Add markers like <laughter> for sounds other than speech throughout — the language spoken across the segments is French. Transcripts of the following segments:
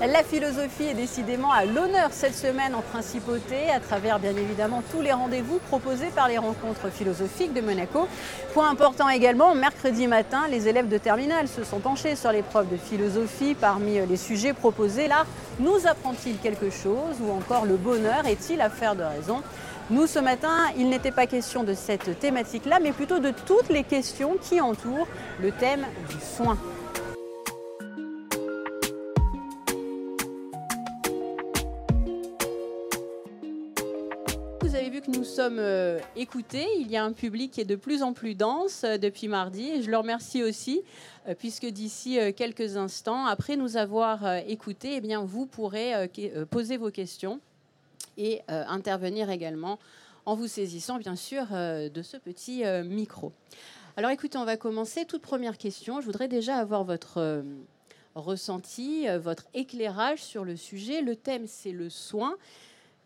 La philosophie est décidément à l'honneur cette semaine en principauté, à travers bien évidemment tous les rendez-vous proposés par les rencontres philosophiques de Monaco. Point important également, mercredi matin, les élèves de terminale se sont penchés sur l'épreuve de philosophie. Parmi les sujets proposés, l'art nous apprend-il quelque chose ou encore le bonheur est-il affaire de raison? Nous, ce matin, il n'était pas question de cette thématique-là, mais plutôt de toutes les questions qui entourent le thème du soin. Sommes euh, écoutés. Il y a un public qui est de plus en plus dense euh, depuis mardi. Et je le remercie aussi, euh, puisque d'ici quelques instants, après nous avoir écoutés, eh bien, vous pourrez poser vos questions et intervenir également en vous saisissant bien sûr de ce petit micro. Alors écoutez, on va commencer. Toute première question, je voudrais déjà avoir votre ressenti, votre éclairage sur le sujet. Le thème, c'est le soin.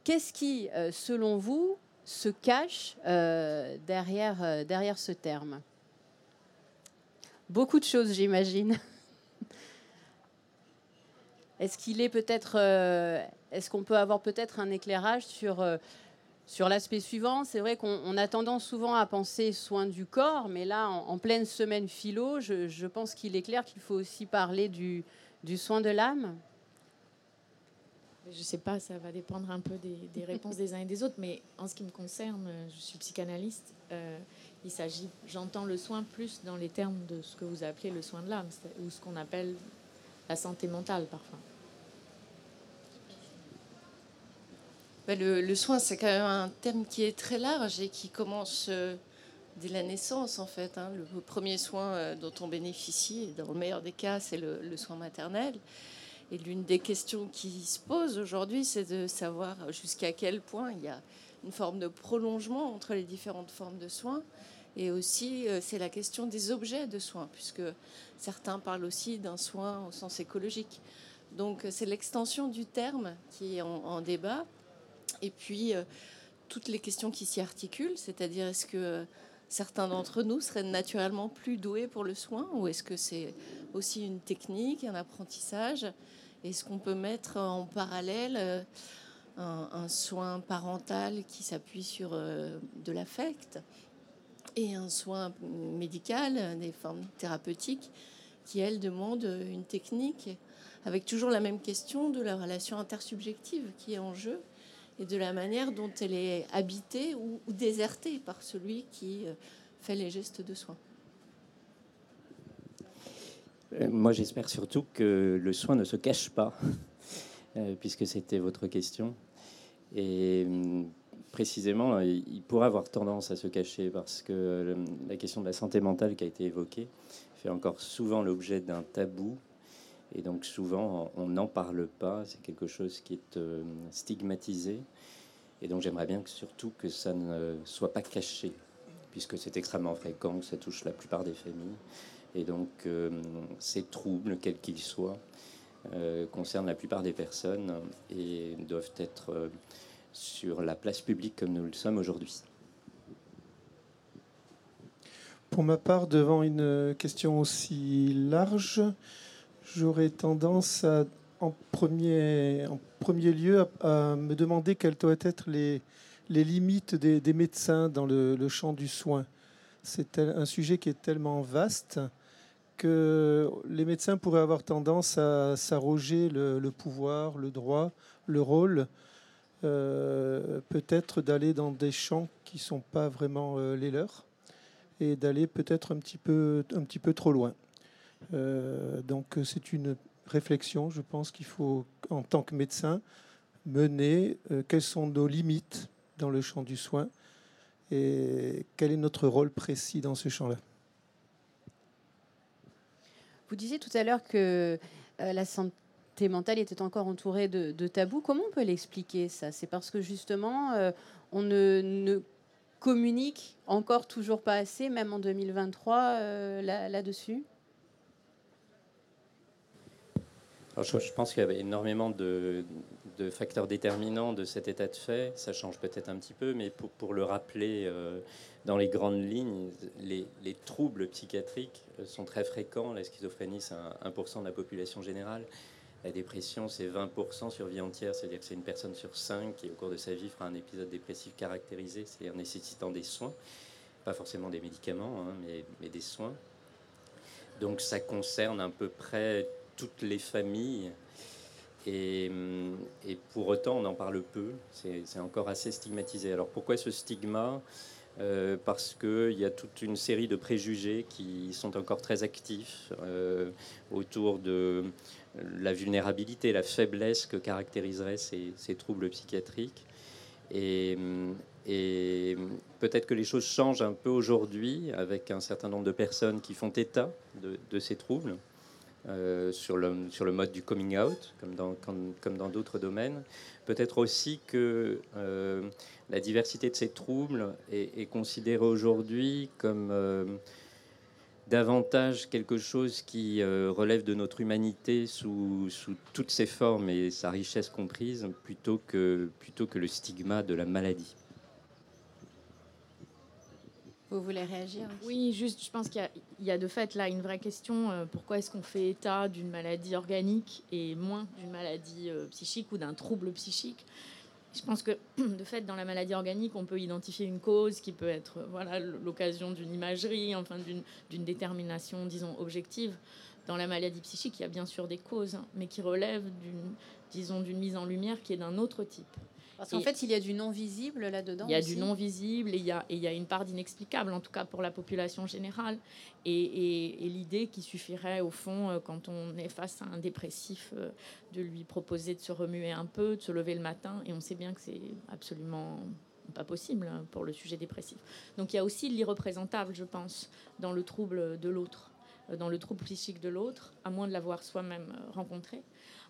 Qu'est-ce qui, selon vous, se cache derrière, derrière ce terme Beaucoup de choses, j'imagine. <laughs> Est-ce qu'il est peut-être est-ce qu'on peut avoir peut-être un éclairage sur, euh, sur l'aspect suivant? C'est vrai qu'on a tendance souvent à penser soin du corps, mais là, en, pleine semaine philo, je, pense qu'il est clair qu'il faut aussi parler du, du soin de l'âme. Je ne sais pas, ça va dépendre un peu des, réponses des uns et des autres, mais en ce qui me concerne, je suis psychanalyste. Euh, il s'agit, j'entends le soin plus dans les termes de ce que vous appelez le soin de l'âme, ou ce qu'on appelle la santé mentale parfois. Bah, le, soin, c'est quand même un terme qui est très large et qui commence euh, dès la naissance, en fait. Hein. Le premier soin euh, dont on bénéficie, dans le meilleur des cas, c'est le, soin maternel. Et l'une des questions qui se posent aujourd'hui, c'est de savoir jusqu'à quel point il y a une forme de prolongement entre les différentes formes de soins. Et aussi, euh, c'est la question des objets de soins, puisque certains parlent aussi d'un soin au sens écologique. Donc, c'est l'extension du terme qui est en débat. Et puis, euh, toutes les questions qui s'y articulent, c'est-à-dire est-ce que certains d'entre nous seraient naturellement plus doués pour le soin ou est-ce que c'est aussi une technique, un apprentissage? Est-ce qu'on peut mettre en parallèle euh, un, soin parental qui s'appuie sur euh, de l'affect et un soin médical, des formes thérapeutiques qui, elles, demandent une technique avec toujours la même question de la relation intersubjective qui est en jeu? Et de la manière dont elle est habitée ou, désertée par celui qui euh, fait les gestes de soin. Euh, moi, j'espère surtout que le soin ne se cache pas, <laughs> euh, puisque c'était votre question. Et précisément, il pourrait avoir tendance à se cacher parce que la question de la santé mentale qui a été évoquée fait encore souvent l'objet d'un tabou et donc souvent, on n'en parle pas, c'est quelque chose qui est euh, stigmatisé. Et donc j'aimerais bien que surtout que ça ne soit pas caché, puisque c'est extrêmement fréquent, que ça touche la plupart des familles. Et donc euh, ces troubles, quels qu'ils soient, euh, concernent la plupart des personnes et doivent être sur la place publique comme nous le sommes aujourd'hui. Pour ma part, devant une question aussi large, j'aurais tendance en premier, lieu à, me demander quelles doivent être les, limites des, médecins dans le, champ du soin. C'est un sujet qui est tellement vaste que les médecins pourraient avoir tendance à s'arroger le, pouvoir, le droit, le rôle, euh, peut-être d'aller dans des champs qui ne sont pas vraiment euh, les leurs et d'aller peut-être un peu, un petit peu trop loin. Euh, donc c'est une réflexion, je pense qu'il faut, en tant que médecin, mener. Euh, quelles sont nos limites dans le champ du soin et quel est notre rôle précis dans ce champ-là? Vous disiez tout à l'heure que euh, la santé mentale était encore entourée de, tabous. Comment on peut l'expliquer ça? C'est parce que justement, on ne, communique encore toujours pas assez, même en 2023, là-dessus? Je, pense qu'il y avait énormément de, facteurs déterminants de cet état de fait. Ça change peut-être un petit peu, mais pour, le rappeler euh, dans les grandes lignes, les, troubles psychiatriques euh, sont très fréquents. La schizophrénie, c'est 1%, de la population générale. La dépression, c'est 20% sur vie entière, c'est-à-dire que c'est une personne sur cinq qui, au cours de sa vie, fera un épisode dépressif caractérisé, c'est-à-dire nécessitant des soins, pas forcément des médicaments, hein, mais, des soins. Donc ça concerne à peu près toutes les familles. Et, et pour autant, on en parle peu, c'est encore assez stigmatisé. Alors pourquoi ce stigma? Euh, parce qu'il y a toute une série de préjugés qui sont encore très actifs euh, autour de la vulnérabilité, la faiblesse que caractériseraient ces, troubles psychiatriques. Et, peut-être que les choses changent un peu aujourd'hui avec un certain nombre de personnes qui font état de, ces troubles. Euh, sur, le, sur le mode du coming out, comme dans, comme dans d'autres domaines. Peut-être aussi que euh, la diversité de ces troubles est, considérée aujourd'hui comme euh, davantage quelque chose qui relève de notre humanité sous, sous, toutes ses formes et sa richesse comprise, plutôt que, plutôt que le stigma de la maladie. Vous voulez réagir Oui, juste, je pense qu'il y, a de fait là une vraie question. Euh, pourquoi est-ce qu'on fait état d'une maladie organique et moins d'une maladie psychique ou d'un trouble psychique? Je pense que <clears throat> de fait, dans la maladie organique, on peut identifier une cause qui peut être voilà l'occasion d'une imagerie, enfin d'une détermination, disons, objective. Dans la maladie psychique, il y a bien sûr des causes, hein, mais qui relèvent d'une, disons, d'une mise en lumière qui est d'un autre type. Parce qu'en fait, il y a du non-visible là-dedans. Il y a du et il y a, et il y a une part d'inexplicable, en tout cas pour la population générale. Et, l'idée qui suffirait, au fond, euh, quand on est face à un dépressif, euh, de lui proposer de se remuer un peu, de se lever le matin. Et on sait bien que c'est absolument pas possible hein, pour le sujet dépressif. Donc il y a aussi l'irreprésentable, je pense, dans le trouble de l'autre, euh, dans le trouble psychique de l'autre, à moins de l'avoir soi-même rencontré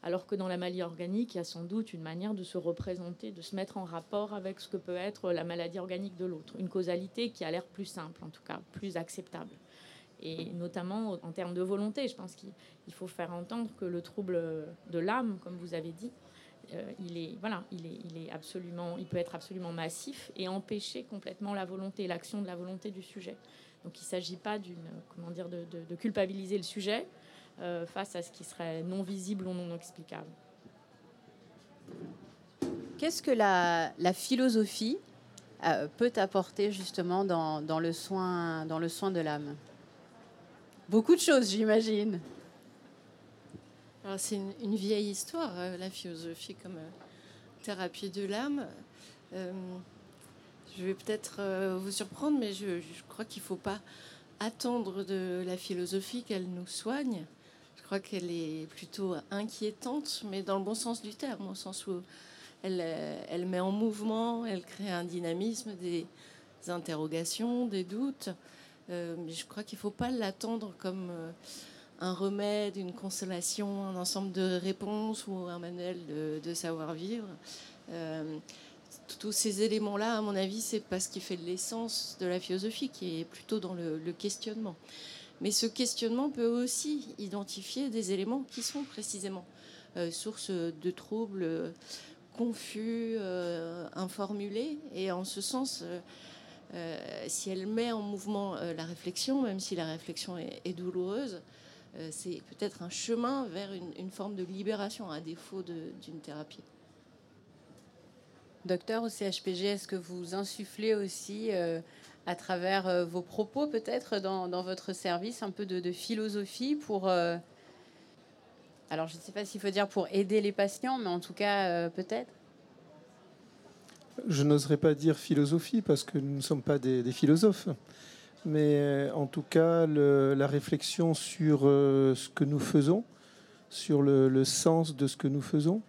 alors que dans la maladie organique, il y a sans doute une manière de se représenter, de se mettre en rapport avec ce que peut être la maladie organique de l'autre. Une causalité qui a l'air plus simple, en tout cas, plus acceptable. Et notamment en termes de volonté, je pense qu'il faut faire entendre que le trouble de l'âme, comme vous avez dit, euh, il est voilà, il est, il est absolument, il peut être absolument massif et empêcher complètement la volonté, l'action de la volonté du sujet. Donc il ne s'agit pas comment dire, de, culpabiliser le sujet, euh, face à ce qui serait non visible ou non explicable. Qu'est-ce que la, philosophie euh, peut apporter justement dans, le soin, dans le soin de l'âme? Beaucoup de choses, j'imagine. c'est une, vieille histoire, euh, la philosophie comme thérapie de l'âme. je vais peut-être vous surprendre, mais je, je crois qu'il ne faut pas attendre de la philosophie qu'elle nous soigne. Crois qu'elle est plutôt inquiétante, mais dans le bon sens du terme, au sens où elle, elle met en mouvement, elle crée un dynamisme, des interrogations, des doutes. Euh, mais je crois qu'il ne faut pas l'attendre comme euh, un remède, une consolation, un ensemble de réponses ou un manuel de, savoir-vivre. Euh, tous ces éléments-là, à mon avis, c'est parce qu'il fait l'essence de la philosophie, qui est plutôt dans le questionnement. Mais ce questionnement peut aussi identifier des éléments qui sont précisément euh, source de troubles euh, confus, euh, informulés. Et en ce sens, si elle met en mouvement la réflexion, même si la réflexion est, douloureuse, c'est peut-être un chemin vers une, forme de libération à défaut d'une thérapie. Docteur au CHPG, est-ce que vous insufflez aussi à travers euh, vos propos peut-être dans, votre service, un peu de, philosophie pour... Euh, alors je ne sais pas s'il faut dire pour aider les patients, mais en tout cas euh, peut-être. Je n'oserais pas dire philosophie parce que nous ne sommes pas des, philosophes. Mais en tout cas, la réflexion sur ce que nous faisons, sur le, sens de ce que nous faisons,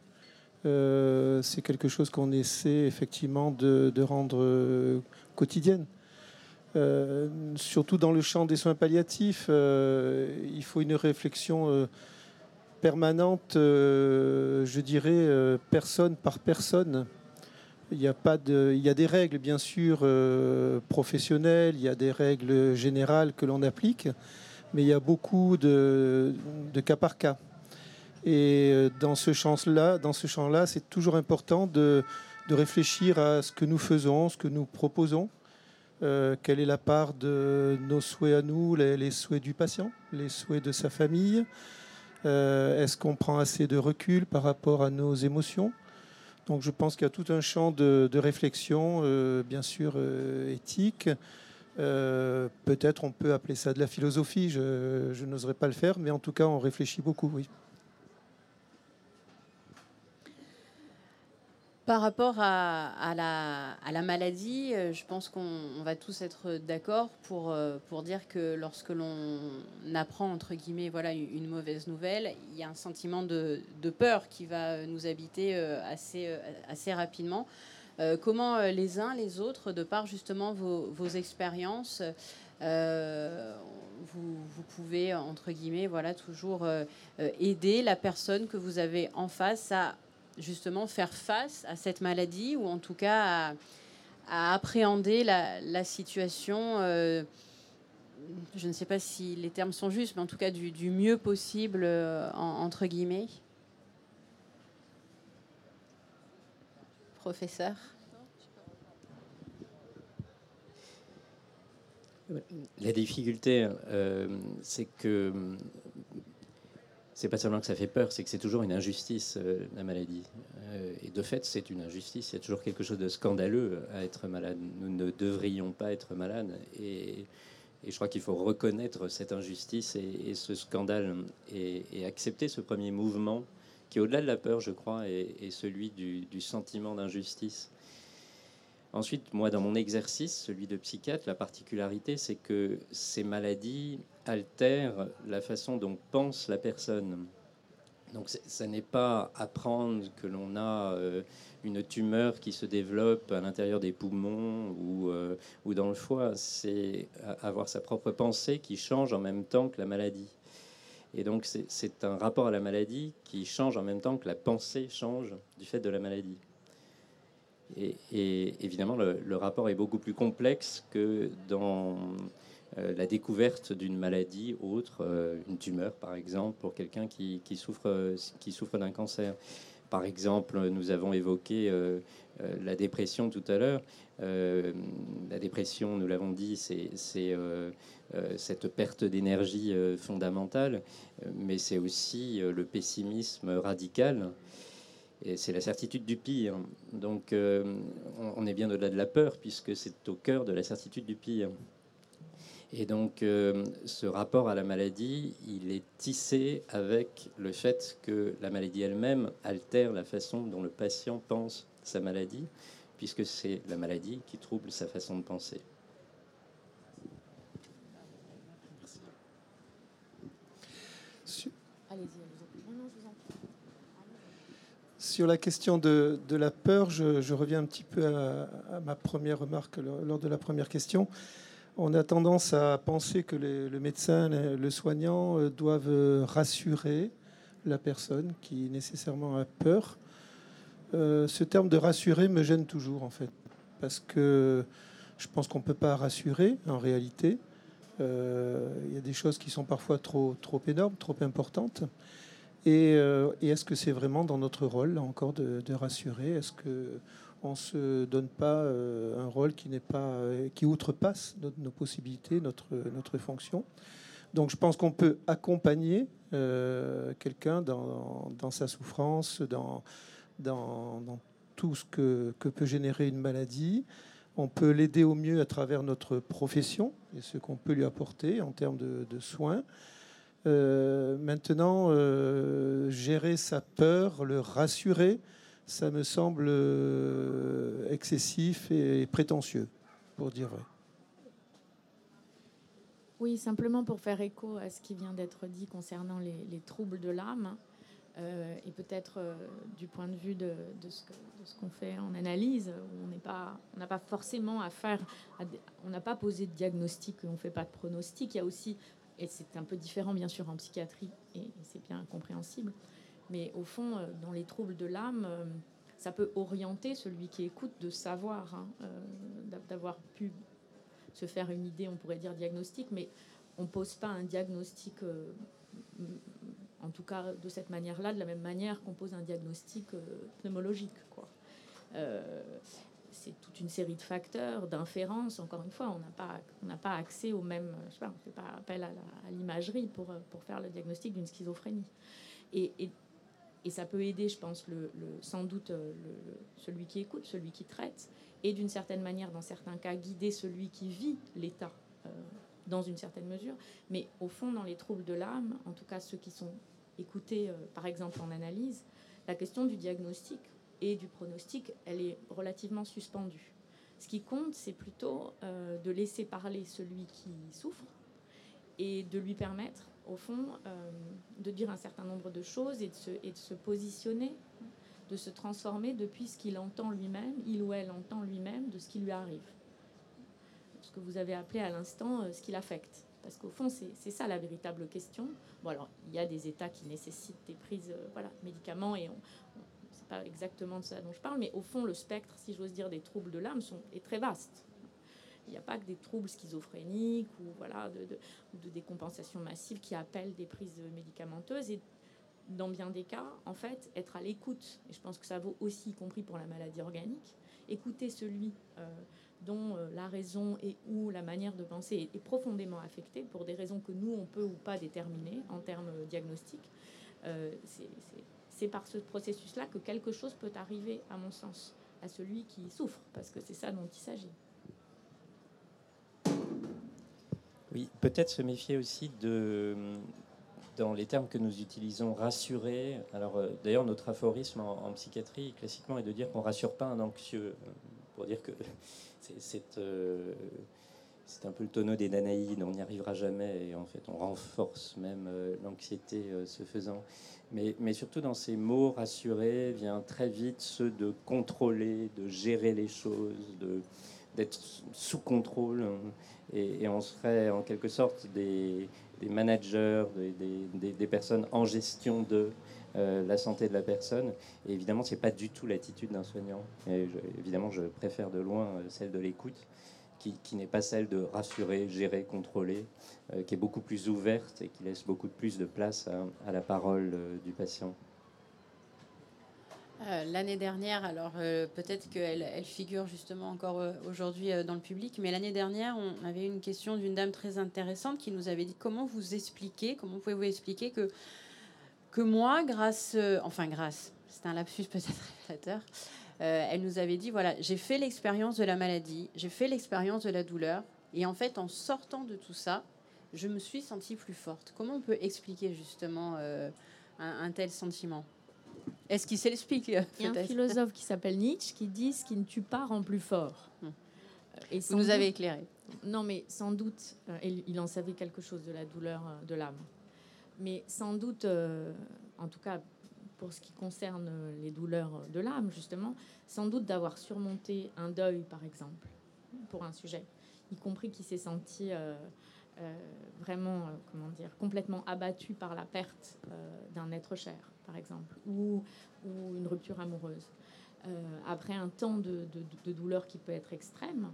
c'est quelque chose qu'on essaie effectivement de, de rendre quotidienne. Euh, surtout dans le champ des soins palliatifs, euh, il faut une réflexion euh, permanente, je dirais, personne par personne. Il y, a pas de, il y a des règles, bien sûr, professionnelles, il y a des règles générales que l'on applique, mais il y a beaucoup de, cas par cas. Et dans ce champ-là, c'est toujours important de, de réfléchir à ce que nous faisons, ce que nous proposons, euh, quelle est la part de nos souhaits à nous, les, souhaits du patient, les souhaits de sa famille, Est-ce qu'on prend assez de recul par rapport à nos émotions? Donc je pense qu'il y a tout un champ de, réflexion, bien sûr éthique. Peut-être on peut appeler ça de la philosophie, je, je n'oserais pas le faire, mais en tout cas on réfléchit beaucoup, oui. Par rapport à, la, maladie, euh, je pense qu'on va tous être d'accord pour, euh, pour dire que lorsque l'on apprend, entre guillemets, voilà, une mauvaise nouvelle, il y a un sentiment de, peur qui va nous habiter euh, assez, assez rapidement. comment les uns, les autres, de par justement vos, expériences, vous, vous, pouvez, entre guillemets, voilà, toujours aider la personne que vous avez en face à justement faire face à cette maladie ou en tout cas à, appréhender la, situation, euh, je ne sais pas si les termes sont justes, mais en tout cas du, mieux possible, euh, entre guillemets. Professeur. La difficulté, euh, c'est que c'est pas seulement que ça fait peur, c'est que c'est toujours une injustice, euh, la maladie. Euh, et de fait, c'est une injustice. Il y a toujours quelque chose de scandaleux à être malade. Nous ne devrions pas être malades. Et, je crois qu'il faut reconnaître cette injustice et, ce scandale et, accepter ce premier mouvement qui, au-delà de la peur, je crois, est, celui du, du sentiment d'injustice. Ensuite, moi, dans mon exercice, celui de psychiatre, la particularité, c'est que ces maladies altèrent la façon dont pense la personne. Donc, ça n'est pas apprendre que l'on a euh, une tumeur qui se développe à l'intérieur des poumons ou, euh, ou dans le foie. C'est avoir sa propre pensée qui change en même temps que la maladie. Et donc, c'est un rapport à la maladie qui change en même temps que la pensée change du fait de la maladie. Et, évidemment, le, rapport est beaucoup plus complexe que dans euh, la découverte d'une maladie autre, euh, une tumeur par exemple, pour quelqu'un qui, souffre, qui souffre d'un cancer. Par exemple, nous avons évoqué euh, la dépression tout à l'heure. la dépression, nous l'avons dit, c'est cette perte d'énergie fondamentale, mais c'est aussi le pessimisme radical et c'est la certitude du pire. Donc euh, on est bien au-delà de la peur, puisque c'est au cœur de la certitude du pire. Et donc euh, ce rapport à la maladie, il est tissé avec le fait que la maladie elle-même altère la façon dont le patient pense sa maladie, puisque c'est la maladie qui trouble sa façon de penser. Sur la question de, la peur, je, reviens un petit peu à, ma première remarque lors de la première question. On a tendance à penser que le médecin, le soignant euh, doivent rassurer la personne qui nécessairement a peur. Euh, ce terme de rassurer me gêne toujours en fait, parce que je pense qu'on ne peut pas rassurer en réalité. Euh, il y a des choses qui sont parfois trop, trop énormes, trop importantes. Euh, et, est-ce que c'est vraiment dans notre rôle, là encore, de, rassurer? Est-ce que on se donne pas euh, un rôle qui n'est pas, euh, qui outrepasse nos, possibilités, notre, notre fonction? Donc, je pense qu'on peut accompagner quelqu'un dans, dans, sa souffrance, dans, dans, tout ce que, que, peut générer une maladie. On peut l'aider au mieux à travers notre profession et ce qu'on peut lui apporter en termes de soins. Euh, maintenant, euh, gérer sa peur, le rassurer, ça me semble euh, excessif et prétentieux, pour dire vrai. Oui, simplement pour faire écho à ce qui vient d'être dit concernant les, troubles de l'âme, et peut-être du point de vue de, ce qu'on fait en analyse, on n'est pas, on n'a pas forcément à faire, on n'a pas posé de diagnostic, on ne fait pas de pronostic. Il y a aussi et c'est un peu différent bien sûr en psychiatrie, et c'est bien compréhensible, mais au fond, euh, dans les troubles de l'âme, euh, ça peut orienter celui qui écoute de savoir, hein, euh, d'avoir pu se faire une idée, on pourrait dire diagnostic, mais on ne pose pas un diagnostic, en tout cas de cette manière-là, de la même manière qu'on pose un diagnostic pneumologique. Quoi c'est toute une série de facteurs, d'inférences. Encore une fois, on n'a pas, pas accès au même. Je sais pas, on ne fait pas appel à l'imagerie pour, pour faire le diagnostic d'une schizophrénie. Et, et, et, ça peut aider, je pense, le, sans doute le, celui qui écoute, celui qui traite, et d'une certaine manière, dans certains cas, guider celui qui vit l'état euh, dans une certaine mesure. Mais au fond, dans les troubles de l'âme, en tout cas ceux qui sont écoutés, euh, par exemple, en analyse, la question du diagnostic et du pronostic, elle est relativement suspendue. Ce qui compte, c'est plutôt euh, de laisser parler celui qui souffre et de lui permettre, au fond, euh, de dire un certain nombre de choses et de se, et de se positionner, de se transformer depuis ce qu'il entend lui-même, il ou elle entend lui-même de ce qui lui arrive. Ce que vous avez appelé à l'instant euh, ce qui l'affecte. Parce qu'au fond, c'est ça la véritable question. Bon, alors, il y a des états qui nécessitent des prises voilà, médicaments et on, pas exactement de ça dont je parle, mais au fond, le spectre, si j'ose dire, des troubles de l'âme est très vaste. Il n'y a pas que des troubles schizophréniques ou voilà, de, de, de décompensation massive qui appellent des prises médicamenteuses. Et dans bien des cas, en fait, être à l'écoute, et je pense que ça vaut aussi, y compris pour la maladie organique, écouter celui euh, dont euh, la raison et ou la manière de penser est, profondément affectée pour des raisons que nous, on peut ou pas déterminer en termes diagnostiques. Euh, c'est c'est par ce processus-là que quelque chose peut arriver, à mon sens, à celui qui souffre, parce que c'est ça dont il s'agit. Oui, peut-être se méfier aussi de, dans les termes que nous utilisons, rassurer. Alors, euh, d'ailleurs, notre aphorisme en, psychiatrie, classiquement, est de dire qu'on rassure pas un anxieux, pour dire que <laughs> c'est euh, c'est un peu le tonneau des Danaïdes, on n'y arrivera jamais, et en fait, on renforce même euh, l'anxiété ce faisant. Mais, surtout dans ces mots rassurés vient très vite ceux de contrôler, de gérer les choses, d'être sous contrôle. Et, on serait en quelque sorte des, managers, des, personnes en gestion de euh, la santé de la personne. Et évidemment, ce n'est pas du tout l'attitude d'un soignant. Et évidemment, je préfère de loin euh, celle de l'écoute qui, n'est pas celle de rassurer, gérer, contrôler, euh, qui est beaucoup plus ouverte et qui laisse beaucoup plus de place à, la parole euh, du patient. Euh, l'année dernière, alors peut-être qu'elle elle figure justement encore aujourd'hui dans le public, mais l'année dernière, on avait une question d'une dame très intéressante qui nous avait dit comment vous expliquer, comment pouvez-vous expliquer que, que moi, grâce, enfin grâce, c'est un lapsus peut-être <laughs> révélateur, euh, elle nous avait dit, voilà, j'ai fait l'expérience de la maladie, j'ai fait l'expérience de la douleur, et en fait, en sortant de tout ça, je me suis sentie plus forte. Comment on peut expliquer justement euh, un, tel sentiment? Est-ce qu'il s'explique Il y a un philosophe qui s'appelle Nietzsche qui dit ce qui ne tue pas rend plus fort. Hum. Et Vous nous avez éclairé. Non, mais sans doute, euh, il en savait quelque chose de la douleur de l'âme. Mais sans doute, en tout cas pour ce qui concerne les douleurs de l'âme, justement, sans doute d'avoir surmonté un deuil, par exemple, pour un sujet, y compris qui s'est senti euh, euh, vraiment, euh, comment dire, complètement abattu par la perte d'un être cher, par exemple, ou, ou une rupture amoureuse. après un temps de, de, douleur qui peut être extrême,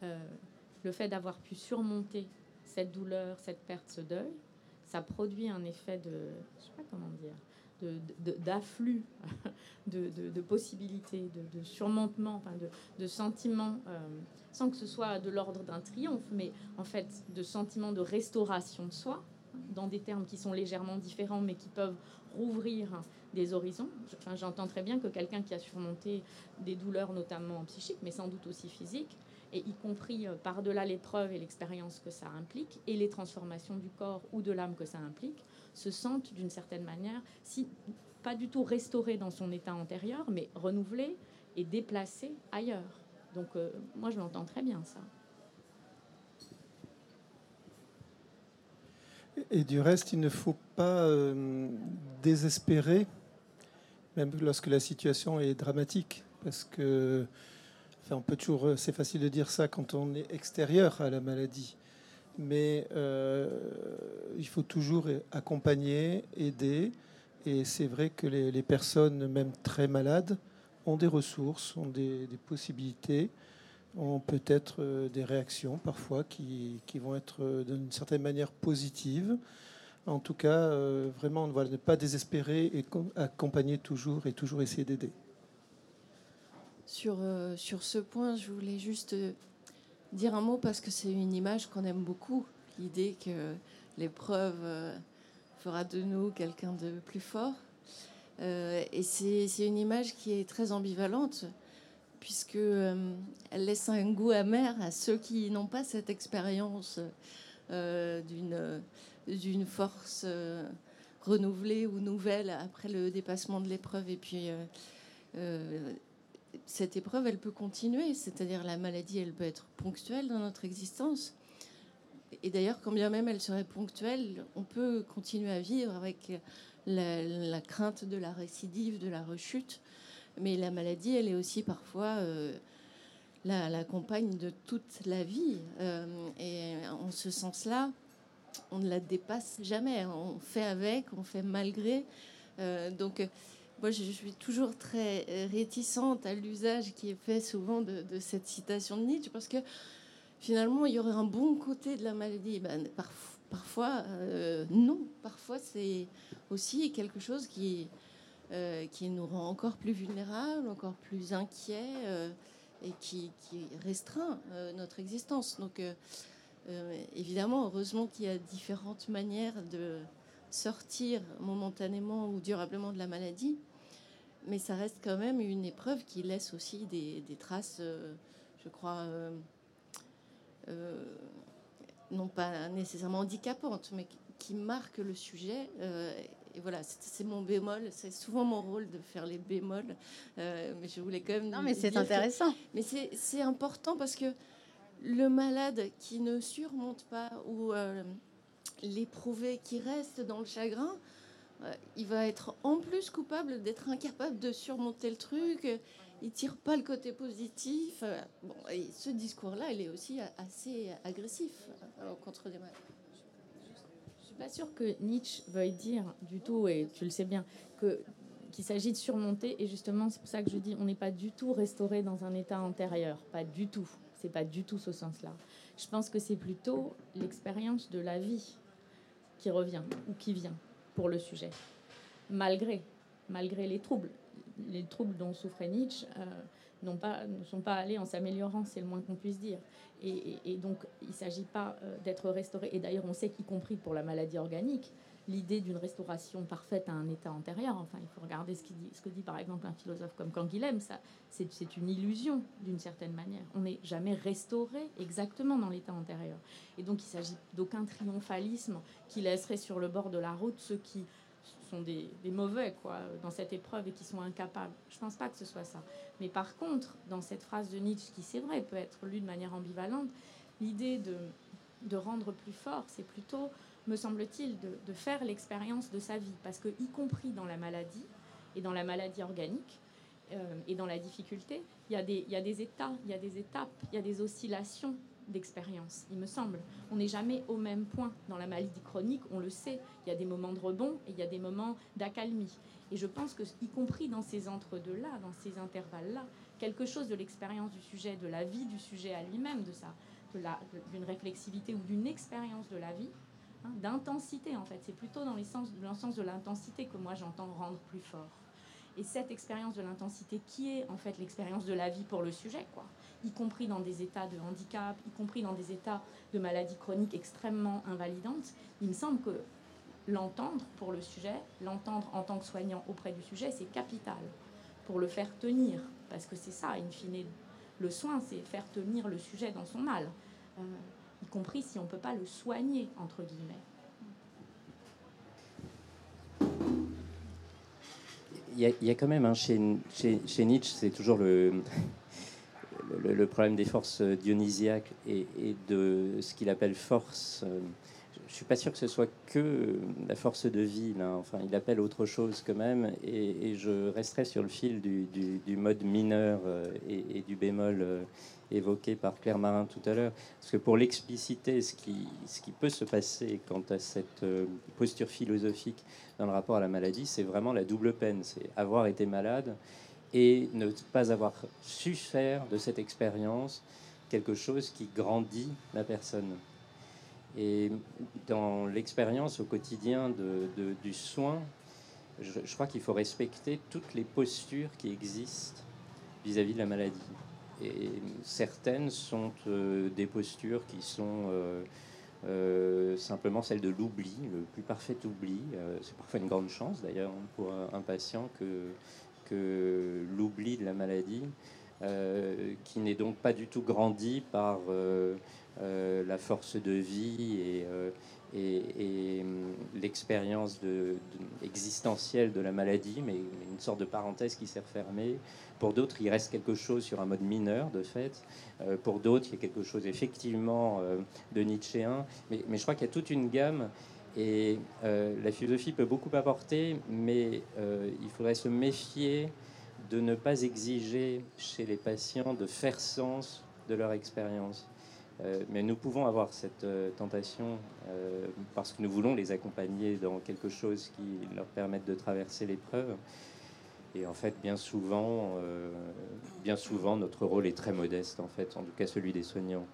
le fait d'avoir pu surmonter cette douleur, cette perte, ce deuil, ça produit un effet de, je sais pas comment dire, d'afflux <laughs> de, possibilités, de, surmontement, enfin de, sentiments, euh, sans que ce soit de l'ordre d'un triomphe, mais en fait de sentiments de restauration de soi, dans des termes qui sont légèrement différents, mais qui peuvent rouvrir des horizons. J'entends très bien que quelqu'un qui a surmonté des douleurs, notamment psychiques, mais sans doute aussi physiques, et y compris euh, par-delà l'épreuve et l'expérience que ça implique, et les transformations du corps ou de l'âme que ça implique, se sentent d'une certaine manière, si pas du tout restaurés dans son état antérieur, mais renouvelés et déplacés ailleurs. Donc euh, moi, je l'entends très bien, ça. Et du reste, il ne faut pas euh, désespérer, même lorsque la situation est dramatique, parce que, enfin, on peut toujours, c'est facile de dire ça quand on est extérieur à la maladie, mais euh, il faut toujours accompagner, aider. Et c'est vrai que les, personnes, même très malades, ont des ressources, ont des, possibilités, ont peut-être euh, des réactions parfois qui, vont être euh, d'une certaine manière positives. En tout cas, vraiment, ne pas désespérer et accompagner toujours et toujours essayer d'aider. Sur, sur ce point, je voulais juste dire un mot parce que c'est une image qu'on aime beaucoup, l'idée que l'épreuve euh, fera de nous quelqu'un de plus fort. Euh, et c'est une image qui est très ambivalente, puisque euh, elle laisse un goût amer à ceux qui n'ont pas cette expérience d'une force renouvelée ou nouvelle après le dépassement de l'épreuve. Et puis, cette épreuve, elle peut continuer, c'est-à-dire la maladie, elle peut être ponctuelle dans notre existence. Et d'ailleurs, quand bien même elle serait ponctuelle, on peut continuer à vivre avec la, crainte de la récidive, de la rechute. Mais la maladie, elle est aussi parfois euh, la, compagne de toute la vie. Euh, et en ce sens-là, on ne la dépasse jamais. On fait avec, on fait malgré. Euh, donc, moi, je suis toujours très euh, réticente à l'usage qui est fait souvent de, cette citation de Nietzsche, parce que finalement, il y aurait un bon côté de la maladie. Ben, parf- parfois, euh, non. Parfois, c'est aussi quelque chose qui, euh, qui nous rend encore plus vulnérables, encore plus inquiets, et qui, qui restreint notre existence. Donc, évidemment, heureusement qu'il y a différentes manières de sortir momentanément ou durablement de la maladie, mais ça reste quand même une épreuve qui laisse aussi des, des traces, euh, je crois, euh, euh, non pas nécessairement handicapantes, mais qui- marquent le sujet. et voilà, c'est mon bémol. C'est souvent mon rôle de faire les bémols, mais je voulais quand même. Non, mais c'est dire que- intéressant. mais c'est c'est important parce que le malade qui ne surmonte pas ou l'éprouvé qui reste dans le chagrin, il va être en plus coupable d'être incapable de surmonter le truc. euh, Il tire pas le côté positif. euh, Bon, ce discours-là, il est aussi assez agressif euh, contre les malades. Je suis pas sûre que Nietzsche veuille dire du tout, et tu le sais bien, qu'il s'agit de surmonter. Et justement, c'est pour ça que je dis, on n'est pas du tout restauré dans un état antérieur, pas du tout. C'est pas du tout ce sens-là. Je pense que c'est plutôt l'expérience de la vie qui revient ou qui vient pour le sujet, malgré, malgré les troubles. Les troubles dont souffrait Nietzsche euh, pas, ne sont pas allés en s'améliorant, c'est le moins qu'on puisse dire. Et, et- et donc, il ne s'agit pas euh, d'être restauré. Et d'ailleurs, on sait qu'y compris pour la maladie organique, l'idée d'une restauration parfaite à un état antérieur, enfin, il faut regarder ce, dit, que dit par exemple un philosophe comme Canguilhem, ça, c'est, une illusion d'une certaine manière. On n'est jamais restauré exactement dans l'état antérieur. Et donc, il s'agit d'aucun triomphalisme qui laisserait sur le bord de la route ceux qui sont des, des mauvais quoi, dans cette épreuve et qui sont incapables. Je ne pense pas que ce soit ça. Mais par contre, dans cette phrase de Nietzsche, qui c'est vrai peut être lue de manière ambivalente, l'idée de, de rendre plus fort, c'est plutôt, me semble-t-il, de, faire l'expérience de sa vie. Parce que, y compris dans la maladie, et dans la maladie organique, euh, et dans la difficulté, il y, a des, états, il y a des étapes, il y a des oscillations d'expérience, il me semble. On n'est jamais au même point dans la maladie chronique, on le sait. Il y a des moments de rebond et il y a des moments d'accalmie. Et je pense que, y compris dans ces entre-deux-là, dans ces intervalles-là, quelque chose de l'expérience du sujet, de la vie du sujet à lui-même, de la, d'une réflexivité ou d'une expérience de la vie, hein, d'intensité en fait. C'est plutôt dans, dans le sens de l'intensité que moi j'entends rendre plus fort. Et cette expérience de l'intensité qui est en fait l'expérience de la vie pour le sujet, quoi, y compris dans des états de handicap, y compris dans des états de maladie chronique extrêmement invalidantes, il me semble que l'entendre pour le sujet, l'entendre en tant que soignant auprès du sujet, c'est capital pour le faire tenir. Parce que c'est ça, in fine, le soin, c'est faire tenir le sujet dans son mal, euh, y compris si on ne peut pas le soigner, entre guillemets. Il y, a, quand même, hein, chez, chez, chez Nietzsche, c'est toujours le, le, problème des forces dionysiaques et, de ce qu'il appelle force. euh, Je suis pas sûr que ce soit que la force de vie. Là. Enfin, il appelle autre chose quand même. Et, je resterai sur le fil du, mode mineur euh, et, du bémol euh, évoqué par Claire Marin tout à l'heure. Parce que pour l'expliciter, ce qui, ce qui peut se passer quant à cette euh, posture philosophique dans le rapport à la maladie, c'est vraiment la double peine. C'est avoir été malade et ne pas avoir su faire de cette expérience quelque chose qui grandit la personne. Et dans l'expérience au quotidien de, du soin, je crois qu'il faut respecter toutes les postures qui existent vis-à-vis de la maladie. Et certaines sont des postures qui sont simplement celles de l'oubli, le plus parfait oubli. c'est parfois une grande chance d'ailleurs pour un patient que, que l'oubli de la maladie, qui n'est donc pas du tout grandi par force de vie et, et, hum, l'expérience existentielle de la maladie, mais une sorte de parenthèse qui s'est refermée. Pour d'autres, il reste quelque chose sur un mode mineur, de fait. Euh, pour d'autres, il y a quelque chose effectivement euh, de nietzschéen. Mais, mais, je crois qu'il y a toute une gamme. Et euh, la philosophie peut beaucoup apporter, mais il faudrait se méfier de ne pas exiger chez les patients de faire sens de leur expérience. Euh, mais nous pouvons avoir cette euh, tentation euh, parce que nous voulons les accompagner dans quelque chose qui leur permette de traverser l'épreuve. Et en fait, bien souvent, bien souvent, notre rôle est très modeste, en fait, en tout cas celui des soignants.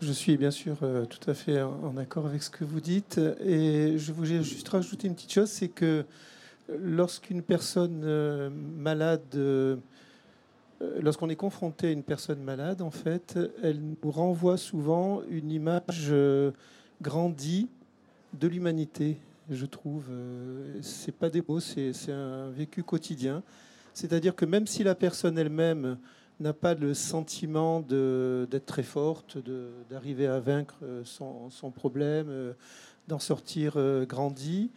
Je suis bien sûr tout à fait en accord avec ce que vous dites. Et je voulais juste rajouter une petite chose, c'est que lorsqu'une personne malade lorsqu'on est confronté à une personne malade, en fait, elle nous renvoie souvent une image euh, grandie de l'humanité, je trouve. Euh, c'est pas des mots, c'est un vécu quotidien. C'est-à-dire que même si la personne elle-même n'a pas le sentiment d'être très forte, d'arriver à vaincre son, problème, d'en sortir grandi,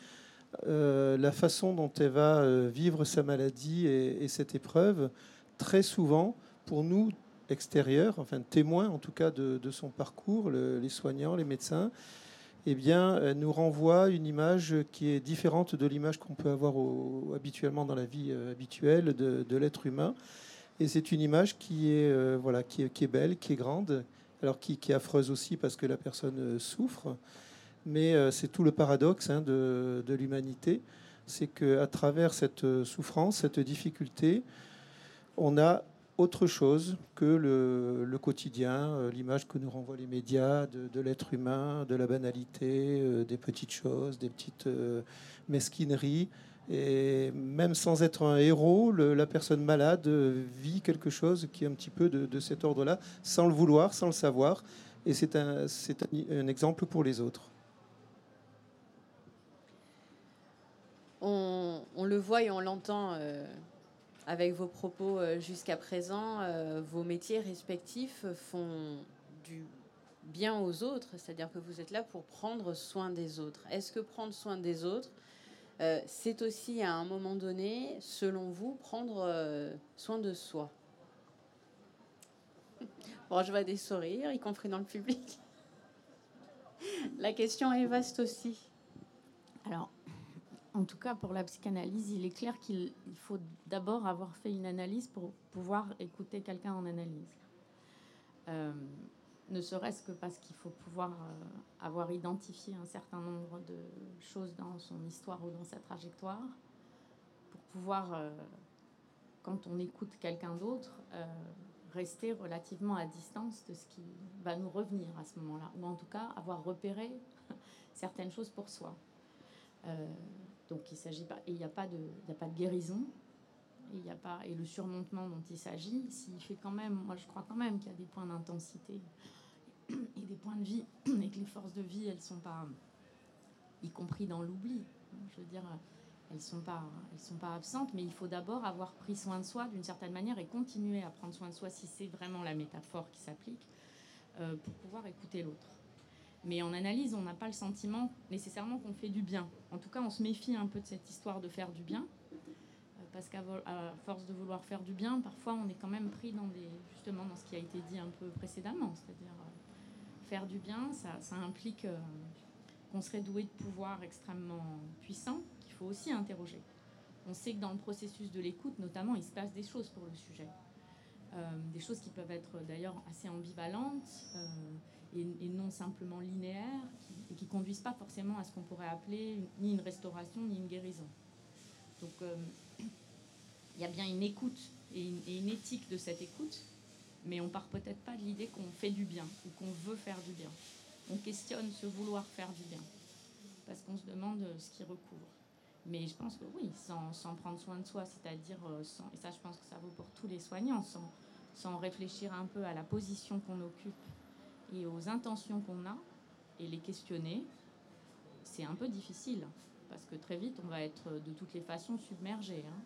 la façon dont elle va vivre sa maladie et cette épreuve, très souvent, pour nous extérieurs, enfin témoins en tout cas de, son parcours, les soignants, les médecins, eh bien, nous renvoie une image qui est différente de l'image qu'on peut avoir habituellement dans la vie euh, habituelle de, l'être humain. Et c'est une image qui est, euh, voilà, qui est, belle, qui est grande, alors qui, est affreuse aussi parce que la personne euh, souffre. Mais c'est tout le paradoxe hein, de, de l'humanité, c'est qu'à travers cette souffrance, cette difficulté, on a autre chose que le, quotidien, euh, l'image que nous renvoient les médias de, l'être humain, de la banalité, euh, des petites choses, des petites euh, mesquineries. Et même sans être un héros, la personne malade vit quelque chose qui est un petit peu de, cet ordre-là, sans le vouloir, sans le savoir. Et c'est un, un, exemple pour les autres. On, le voit et on l'entend avec vos propos euh, jusqu'à présent, euh, vos métiers respectifs font du bien aux autres, c'est-à-dire que vous êtes là pour prendre soin des autres. Est-ce que prendre soin des autres, euh, c'est aussi à un moment donné, selon vous, prendre soin de soi? <laughs> Bon, je vois des sourires, y compris dans le public. <laughs> La question est vaste aussi. Alors, en tout cas, pour la psychanalyse, il est clair qu'il faut d'abord avoir fait une analyse pour pouvoir écouter quelqu'un en analyse. Euh, ne serait-ce que parce qu'il faut pouvoir euh, avoir identifié un certain nombre de choses dans son histoire ou dans sa trajectoire, pour pouvoir, euh, quand on écoute quelqu'un d'autre, rester relativement à distance de ce qui va nous revenir à ce moment-là, ou en tout cas avoir repéré <laughs> certaines choses pour soi. Donc il s'agit pas, il n'y a pas de, il a pas de guérison, il y a pas et le surmontement dont il s'agit, s'il fait quand même, moi je crois quand même qu'il y a des points d'intensité et des points de vie et que les forces de vie elles sont pas, y compris dans l'oubli. Je veux dire, elles sont pas, elles sont pas absentes, mais il faut d'abord avoir pris soin de soi d'une certaine manière et continuer à prendre soin de soi si c'est vraiment la métaphore qui s'applique euh, pour pouvoir écouter l'autre. Mais en analyse, on n'a pas le sentiment nécessairement qu'on fait du bien. En tout cas, on se méfie un peu de cette histoire de faire du bien. Euh, parce qu'à force de vouloir faire du bien, parfois on est quand même pris dans des, justement dans ce qui a été dit un peu précédemment. C'est-à-dire euh, faire du bien, ça, implique euh, qu'on serait doué de pouvoirs extrêmement puissants qu'il faut aussi interroger. On sait que dans le processus de l'écoute, notamment, il se passe des choses pour le sujet. des choses qui peuvent être d'ailleurs assez ambivalentes et, non simplement linéaires, et qui conduisent pas forcément à ce qu'on pourrait appeler ni une restauration ni une guérison. Donc euh, il y a bien une écoute et une, éthique de cette écoute, mais on part peut-être pas de l'idée qu'on fait du bien ou qu'on veut faire du bien. On questionne ce vouloir faire du bien, parce qu'on se demande ce qui recouvre. Mais je pense que oui, sans, prendre soin de soi, c'est-à-dire, et ça je pense que ça vaut pour tous les soignants, sans, sans réfléchir un peu à la position qu'on occupe et aux intentions qu'on a et les questionner, c'est un peu difficile parce que très vite on va être de toutes les façons submergé. Hein.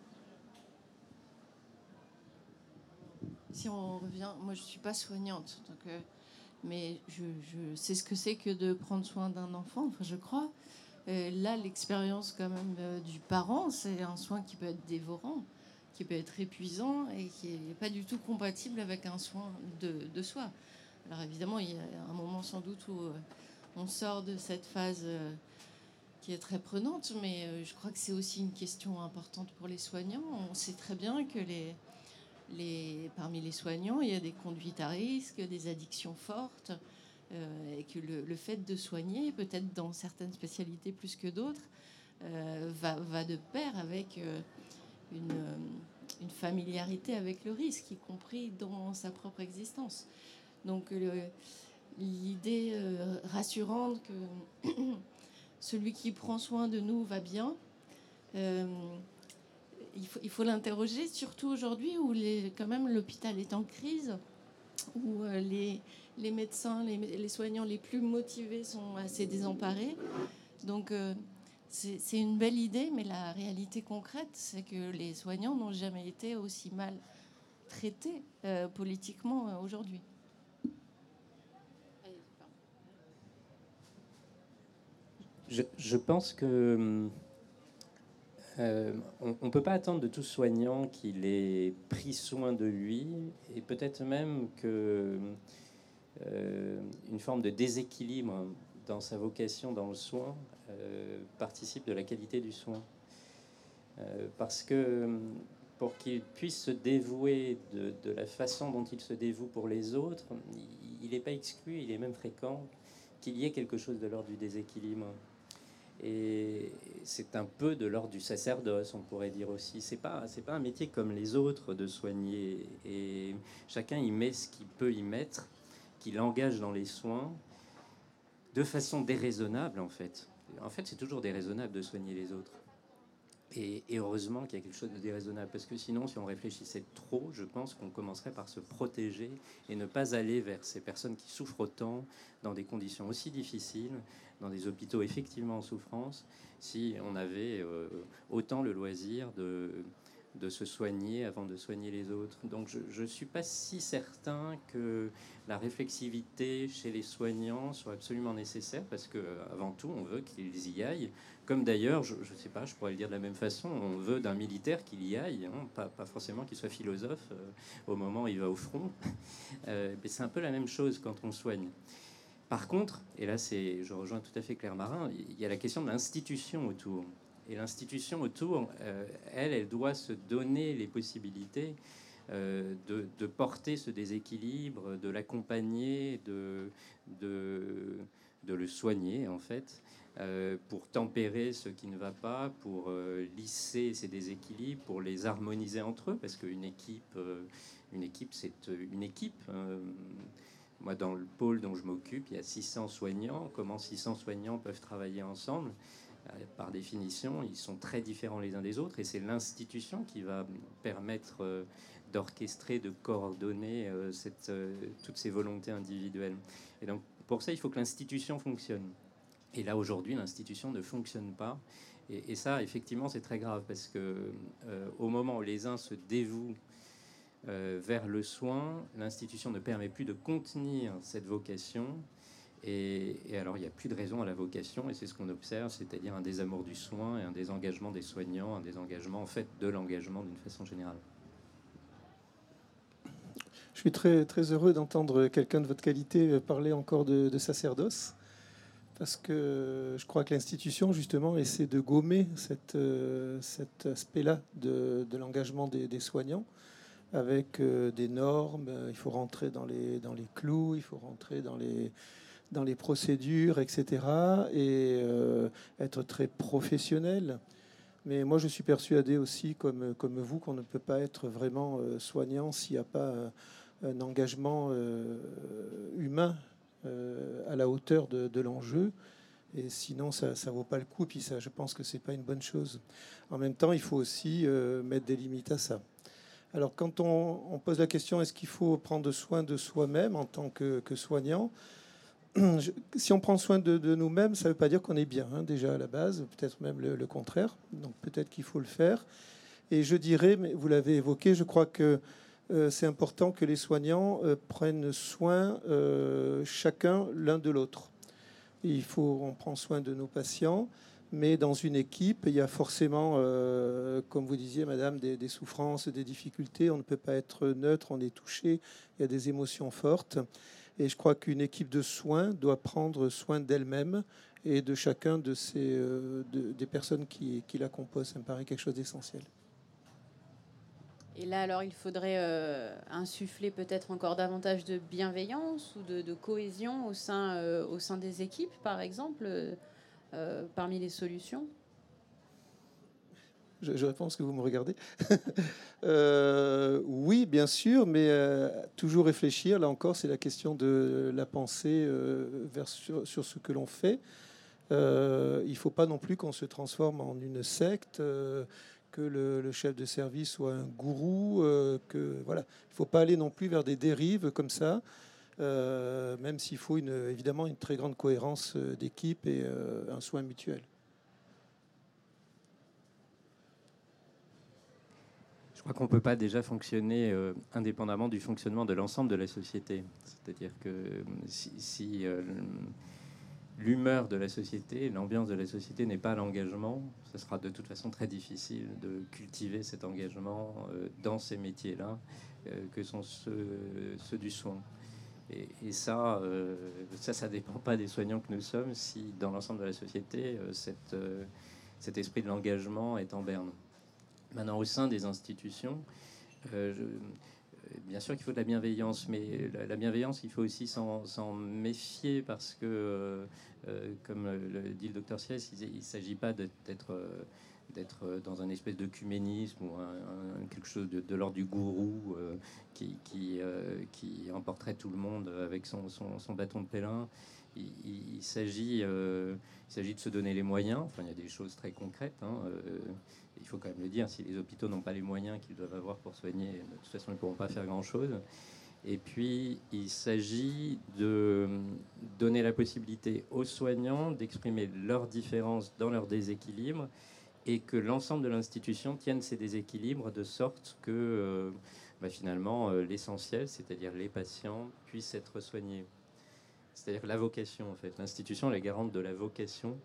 Si on revient, moi je suis pas soignante, donc, euh, mais je, sais ce que c'est que de prendre soin d'un enfant. Enfin, je crois. Euh, là, l'expérience quand même euh, du parent, c'est un soin qui peut être dévorant, qui peut être épuisant et qui n'est pas du tout compatible avec un soin de, de, soi. Alors évidemment, il y a un moment sans doute où on sort de cette phase qui est très prenante, mais je crois que c'est aussi une question importante pour les soignants. On sait très bien que les, parmi les soignants, il y a des conduites à risque, des addictions fortes, euh, et que le, fait de soigner, peut-être dans certaines spécialités plus que d'autres, euh, va, de pair avec euh, une, familiarité avec le risque, y compris dans sa propre existence. Donc l'idée rassurante que <coughs> celui qui prend soin de nous va bien, il faut, l'interroger, surtout aujourd'hui où quand même l'hôpital est en crise, où euh, les, médecins, les, soignants les plus motivés sont assez désemparés. Donc euh, c'est une belle idée, mais la réalité concrète, c'est que les soignants n'ont jamais été aussi mal traités euh, politiquement aujourd'hui. Je, pense que euh, on ne peut pas attendre de tout soignant qu'il ait pris soin de lui, et peut-être même que euh, une forme de déséquilibre dans sa vocation dans le soin euh, participe de la qualité du soin. parce que pour qu'il puisse se dévouer de, la façon dont il se dévoue pour les autres, il n'est pas exclu, il est même fréquent qu'il y ait quelque chose de l'ordre du déséquilibre. Et c'est un peu de l'ordre du sacerdoce, on pourrait dire aussi. C'est pas, pas un métier comme les autres de soigner. Et chacun y met ce qu'il peut y mettre, qu'il engage dans les soins, de façon déraisonnable en fait. En fait, c'est toujours déraisonnable de soigner les autres. Et, heureusement qu'il y a quelque chose de déraisonnable, parce que sinon, si on réfléchissait trop, je pense qu'on commencerait par se protéger et ne pas aller vers ces personnes qui souffrent autant, dans des conditions aussi difficiles, dans des hôpitaux effectivement en souffrance, si on avait euh, autant le loisir de, de se soigner avant de soigner les autres. Donc je ne suis pas si certain que la réflexivité chez les soignants soit absolument nécessaire, parce que avant tout, on veut qu'ils y aillent. Comme d'ailleurs, je ne sais pas, je pourrais le dire de la même façon, on veut d'un militaire qu'il y aille, hein, pas, pas, forcément qu'il soit philosophe euh, au moment où il va au front. <laughs> Euh, mais c'est un peu la même chose quand on soigne. Par contre, et là je rejoins tout à fait Claire Marin, il y a la question de l'institution autour. Et l'institution autour, euh, elle, elle doit se donner les possibilités euh, de, porter ce déséquilibre, de l'accompagner, de, de, le soigner en fait, euh, pour tempérer ce qui ne va pas, pour lisser ces déséquilibres, pour les harmoniser entre eux, parce qu'une équipe, une équipe, c'est une équipe. moi, dans le pôle dont je m'occupe, il y a 600 soignants. Comment 600 soignants peuvent travailler ensemble? euh, par définition, ils sont très différents les uns des autres et c'est l'institution qui va permettre euh, d'orchestrer, de coordonner euh, toutes ces volontés individuelles. Et donc, pour ça, il faut que l'institution fonctionne. Et là, aujourd'hui, l'institution ne fonctionne pas. Et, ça, effectivement, c'est très grave parce que au moment où les uns se dévouent vers le soin, l'institution ne permet plus de contenir cette vocation et, alors, il n'y a plus de raison à la vocation, et c'est ce qu'on observe, c'est-à-dire un désamour du soin et un désengagement des soignants, un désengagement en fait de l'engagement d'une façon générale. Je suis très, très heureux d'entendre quelqu'un de votre qualité parler encore de, sacerdoce, parce que je crois que l'institution, justement, essaie de gommer cette, cet aspect-là de, l'engagement des, des, soignants avec euh, des normes. Il faut rentrer dans les, dans les clous, il faut rentrer dans les dans les procédures, etc., et euh, être très professionnel. Mais moi, je suis persuadé aussi, comme, comme vous, qu'on ne peut pas être vraiment euh, soignant s'il n'y a pas un engagement euh, humain à la hauteur de, l'enjeu. Et sinon, ça ne vaut pas le coup. Puis ça, je pense que c'est pas une bonne chose. En même temps, il faut aussi euh, mettre des limites à ça. Alors, quand on, pose la question, est-ce qu'il faut prendre soin de soi-même en tant que, soignant? <clears throat> Si on prend soin de, nous-mêmes, ça ne veut pas dire qu'on est bien, hein, déjà à la base, peut-être même le, contraire. Donc, peut-être qu'il faut le faire. Et je dirais, mais vous l'avez évoqué, je crois que euh, c'est important que les soignants euh, prennent soin chacun l'un de l'autre. Il faut, on prend soin de nos patients, mais dans une équipe, il y a forcément, euh, comme vous disiez, Madame, des, souffrances, des difficultés. On ne peut pas être neutre, on est touché, il y a des émotions fortes. Et je crois qu'une équipe de soins doit prendre soin d'elle-même et de chacun de ces, euh, des personnes qui, qui la composent. Ça me paraît quelque chose d'essentiel. Et là, alors, il faudrait euh, insuffler peut-être encore davantage de bienveillance ou de, cohésion au sein, euh, au sein des équipes, par exemple, parmi les solutions? Je, réponds ce que vous me regardez. <laughs> oui, bien sûr, mais toujours réfléchir. Là encore, c'est la question de la pensée vers, sur, ce que l'on fait. il ne faut pas non plus qu'on se transforme en une secte que le, chef de service soit un gourou, euh, que voilà, il faut pas aller non plus vers des dérives comme ça, euh, même s'il faut une, évidemment une très grande cohérence euh, d'équipe et un soin mutuel. Je crois qu'on ne peut pas déjà fonctionner indépendamment du fonctionnement de l'ensemble de la société. C'est-à-dire que si, si l'humeur de la société, l'ambiance de la société n'est pas l'engagement, ce sera de toute façon très difficile de cultiver cet engagement euh, dans ces métiers-là, euh, que sont ceux, du soin. Et, ça, euh, ça, ça dépend pas des soignants que nous sommes si dans l'ensemble de la société, cet esprit de l'engagement est en berne. Maintenant, au sein des institutions, je, bien sûr qu'il faut de la bienveillance, mais la, bienveillance, il faut aussi s'en méfier parce que, euh, euh, comme le dit le docteur Sies, il ne s'agit pas d'être euh, dans un espèce d'œcuménisme ou quelque chose de, l'ordre du gourou qui, qui, emporterait tout le monde avec son, son, bâton de pèlerin. Il, s'agit de se donner les moyens. Enfin, il y a des choses très concrètes. Hein, il faut quand même le dire, si les hôpitaux n'ont pas les moyens qu'ils doivent avoir pour soigner, de toute façon, ils ne pourront pas faire grand-chose. Et puis, il s'agit de donner la possibilité aux soignants d'exprimer leurs différences dans leurs déséquilibres et que l'ensemble de l'institution tienne ces déséquilibres de sorte que euh, bah, finalement euh, l'essentiel, c'est-à-dire les patients, puissent être soignés. C'est-à-dire la vocation, en fait. L'institution est garante de la vocation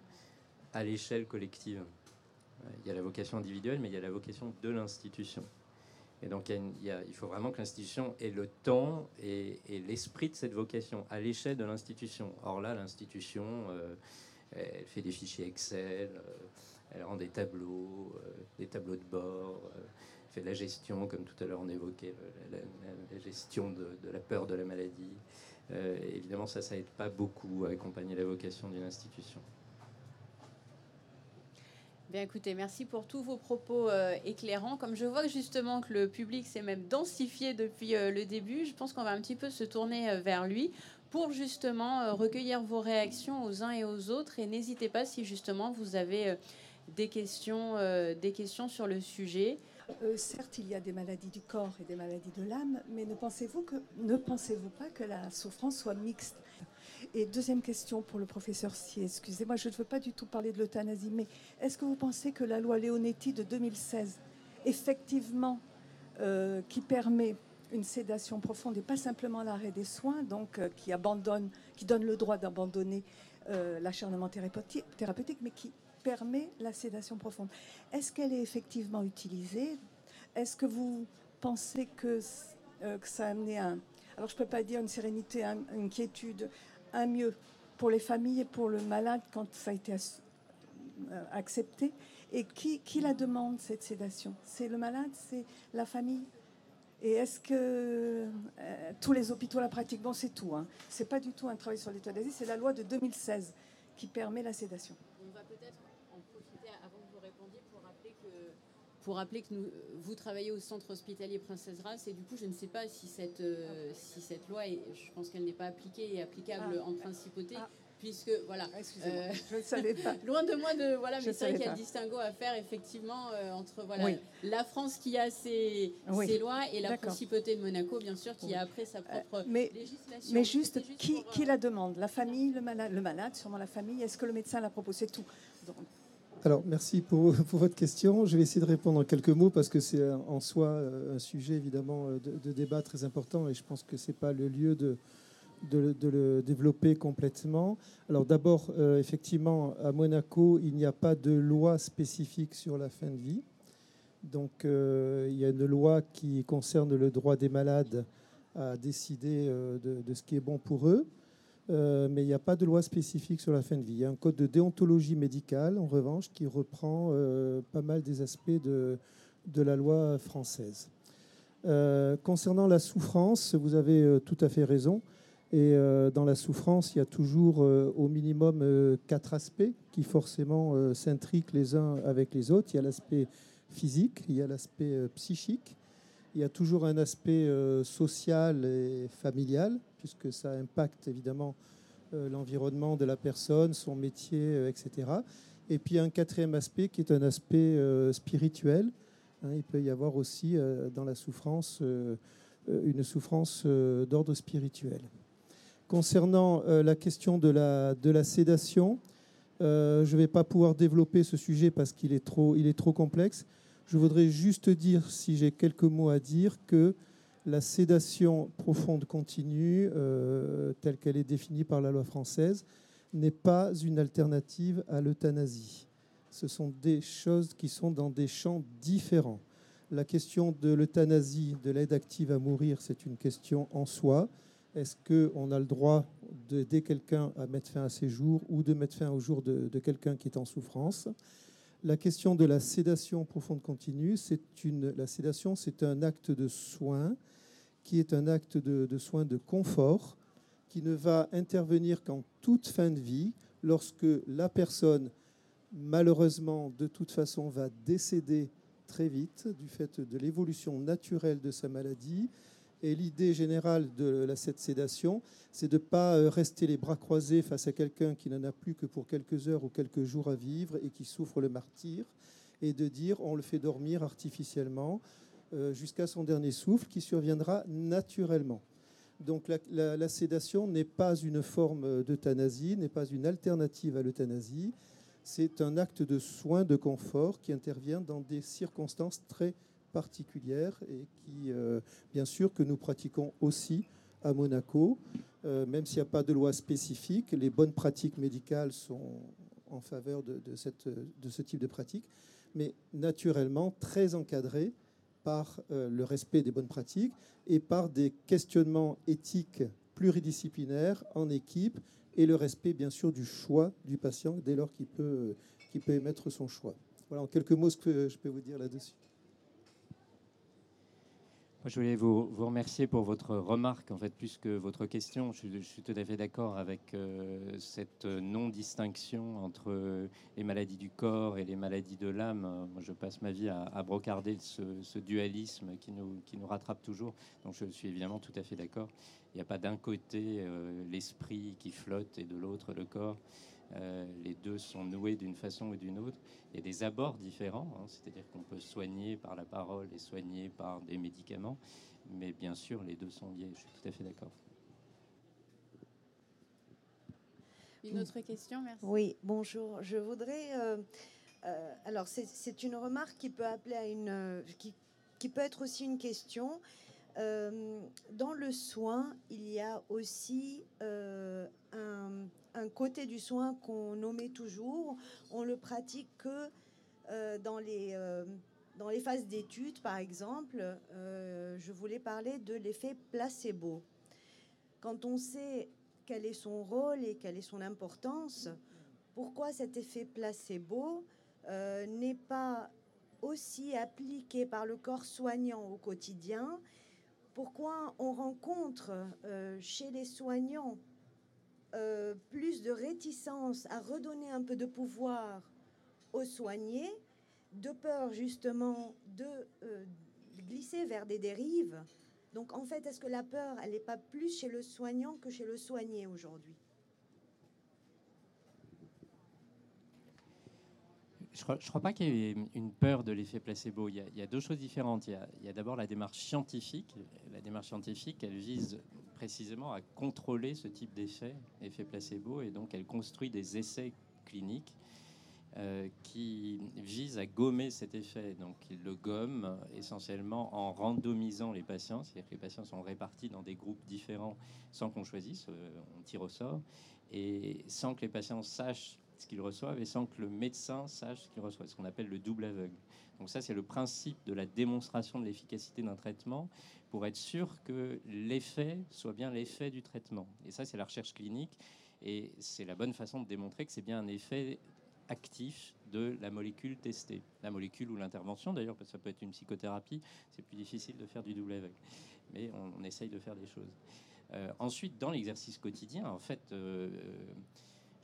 à l'échelle collective. Il y a la vocation individuelle, mais il y a la vocation de l'institution. Et donc, il, faut vraiment que l'institution ait le temps et, l'esprit de cette vocation à l'échelle de l'institution. Or là, l'institution, euh, elle fait des fichiers Excel, euh, elle rend des tableaux, euh, des tableaux de bord, fait de la gestion, comme tout à l'heure on évoquait, la, gestion de, de, la peur de la maladie. évidemment, ça, ça aide pas beaucoup à accompagner la vocation d'une institution. Bien écoutez, merci pour tous vos propos euh, éclairants. Comme je vois justement que le public s'est même densifié depuis euh, le début, je pense qu'on va un petit peu se tourner euh, vers lui pour justement recueillir vos réactions aux uns et aux autres. Et n'hésitez pas si justement vous avez des, questions, des questions sur le sujet. certes, il y a des maladies du corps et des maladies de l'âme, mais ne pensez-vous que ne pensez-vous pas que la souffrance soit mixte? Et deuxième question pour le professeur Si, excusez-moi, je ne veux pas du tout parler de l'euthanasie, mais est-ce que vous pensez que la loi Leonetti de 2016, effectivement, euh, qui permet une sédation profonde et pas simplement l'arrêt des soins, donc euh, qui abandonne, qui donne le droit d'abandonner euh, l'acharnement thérapeutique, mais qui permet la sédation profonde? Est-ce qu'elle est effectivement utilisée? Est-ce que vous pensez que, ça a amené un... Alors je ne peux pas dire une sérénité, une inquiétude, un mieux pour les familles et pour le malade quand ça a été euh, accepté. Et qui, qui la demande, cette sédation? C'est le malade C'est la famille? Et est-ce que euh, tous les hôpitaux la pratiquent? Bon, c'est tout. Hein. C'est pas du tout un travail sur l'euthanasie, c'est la loi de 2016 qui permet la sédation. On va peut-être en profiter avant que vous répondiez pour rappeler que pour rappeler que nous, vous travaillez au centre hospitalier Princesse Race et du coup, je ne sais pas si cette, euh, si cette loi, est, je pense qu'elle n'est pas appliquée et applicable ah, en principauté. Ah. puisque voilà. Euh, je ne savais pas. <laughs> loin de moi de voilà, mais c'est vrai qu'il y a le distinguo à faire effectivement euh, entre voilà la France qui a ses, ses, lois et la principauté de Monaco, bien sûr, qui a après sa propre mais, législation. Mais juste, qui, qui, la demande? La famille, le malade, le malade, sûrement la famille. Est-ce que le médecin l'a proposé? Tout alors, merci <laughs> pour, votre question. Je vais essayer de répondre en quelques mots parce que c'est en soi euh, un sujet évidemment de, de, débat très important et je pense que ce n'est pas le lieu de, le développer complètement. Alors d'abord, euh, effectivement, à Monaco, il n'y a pas de loi spécifique sur la fin de vie. Donc euh, il y a une loi qui concerne le droit des malades à décider euh, de, ce qui est bon pour eux. Mais il n'y a pas de loi spécifique sur la fin de vie. Il y a un code de déontologie médicale, en revanche, qui reprend pas mal des aspects de, la loi française. concernant la souffrance, vous avez tout à fait raison. Et euh, dans la souffrance, il y a toujours euh, au minimum euh, quatre aspects qui forcément s'intriquent les uns avec les autres. Il y a l'aspect physique, il y a l'aspect psychique, il y a toujours un aspect social et familial, puisque ça impacte évidemment l'environnement de la personne, son métier, etc. Et puis un quatrième aspect qui est un aspect spirituel. Hein, il peut y avoir aussi dans la souffrance une souffrance d'ordre spirituel. Concernant euh, la question de la, de la sédation, euh, je ne vais pas pouvoir développer ce sujet parce qu'il est, trop, il est trop complexe. Je voudrais juste dire, si j'ai quelques mots à dire, que la sédation profonde continue, euh, telle qu'elle est définie par la loi française, n'est pas une alternative à l'euthanasie. Ce sont des choses qui sont dans des champs différents. La question de l'euthanasie, de l'aide active à mourir, c'est une question en soi. Est-ce qu'on a le droit d'aider quelqu'un à mettre fin à ses jours ou de mettre fin au jour de, quelqu'un qui est en souffrance? La question de la sédation profonde continue, c'est une, la sédation, c'est un acte de soin qui est un acte de, de soin de confort qui ne va intervenir qu'en toute fin de vie, lorsque la personne, malheureusement, de toute façon, va décéder très vite du fait de l'évolution naturelle de sa maladie. Et l'idée générale de cette sédation, c'est de ne pas euh, rester les bras croisés face à quelqu'un qui n'en a plus que pour quelques heures ou quelques jours à vivre et qui souffre le martyr, et de dire on le fait dormir artificiellement jusqu'à son dernier souffle qui surviendra naturellement. Donc la, sédation n'est pas une forme d'euthanasie, n'est pas une alternative à l'euthanasie. C'est un acte de soin, de confort qui intervient dans des circonstances très particulière et qui, euh, bien sûr, que nous pratiquons aussi à Monaco. Euh, même s'il n'y a pas de loi spécifique, les bonnes pratiques médicales sont en faveur de, de ce type de pratique, mais naturellement très encadrées par euh, le respect des bonnes pratiques et par des questionnements éthiques pluridisciplinaires en équipe et le respect, bien sûr, du choix du patient dès lors qu'il peut, qu'il peut émettre son choix. Voilà en quelques mots ce que je peux vous dire là-dessus je voulais vous, vous, remercier pour votre remarque, en fait, plus que votre question. Je, suis tout à fait d'accord avec euh, cette non-distinction entre les maladies du corps et les maladies de l'âme. Moi, je passe ma vie à, brocarder ce, dualisme qui nous, qui nous rattrape toujours. Donc, je suis évidemment tout à fait d'accord. Il n'y a pas d'un côté euh, l'esprit qui flotte et de l'autre le corps. Euh, les deux sont noués d'une façon ou d'une autre. Il y a des abords différents, hein. c'est-à-dire qu'on peut soigner par la parole et soigner par des médicaments, mais bien sûr, les deux sont liés. Je suis tout à fait d'accord. Une autre question, merci. Oui, bonjour. Je voudrais. Euh, euh, alors, c'est une remarque qui peut appeler à une. qui, qui peut être aussi une question. Euh, dans le soin, il y a aussi euh, un, côté du soin qu'on nommait toujours. On le pratique que euh, dans, les, dans les phases d'études, par exemple. je voulais parler de l'effet placebo. Quand on sait quel est son rôle et quelle est son importance, pourquoi cet effet placebo n'est pas aussi appliqué par le corps soignant au quotidien? Pourquoi on rencontre euh, chez les soignants euh, plus de réticence à redonner un peu de pouvoir aux soignés, de peur justement de euh, glisser vers des dérives. Donc en fait, est-ce que la peur, elle n'est pas plus chez le soignant que chez le soigné aujourd'hui? Je ne crois, pas qu'il y ait une peur de l'effet placebo. Il y, a, deux choses différentes. Il y a, d'abord la démarche scientifique. La démarche scientifique, elle vise précisément à contrôler ce type d'effet, effet placebo, et donc elle construit des essais cliniques euh, qui visent à gommer cet effet. Donc il le gomme essentiellement en randomisant les patients, c'est-à-dire que les patients sont répartis dans des groupes différents sans qu'on choisisse, euh, on tire au sort, et sans que les patients sachent ce qu'ils reçoivent et sans que le médecin sache ce qu'il reçoit, ce qu'on appelle le double aveugle. Donc ça, c'est le principe de la démonstration de l'efficacité d'un traitement pour être sûr que l'effet soit bien l'effet du traitement. Et ça, c'est la recherche clinique et c'est la bonne façon de démontrer que c'est bien un effet actif de la molécule testée. La molécule ou l'intervention, d'ailleurs, parce que ça peut être une psychothérapie, c'est plus difficile de faire du double aveugle. Mais on, essaye de faire des choses. Euh, ensuite, dans l'exercice quotidien, en fait, euh,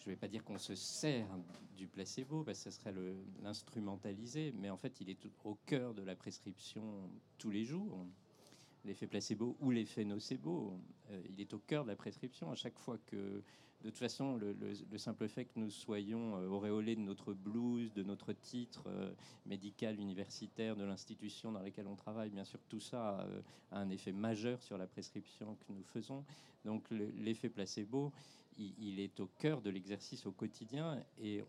je ne vais pas dire qu'on se sert du placebo, parce que ce serait l'instrumentaliser, mais en fait, il est au cœur de la prescription tous les jours. L'effet placebo ou l'effet nocebo, euh, il est au cœur de la prescription à chaque fois que, de toute façon, le, simple fait que nous soyons euh, auréolés de notre blouse, de notre titre euh, médical universitaire, de l'institution dans laquelle on travaille, bien sûr, tout ça a, a un effet majeur sur la prescription que nous faisons. Donc l'effet placebo, il, est au cœur de l'exercice au quotidien et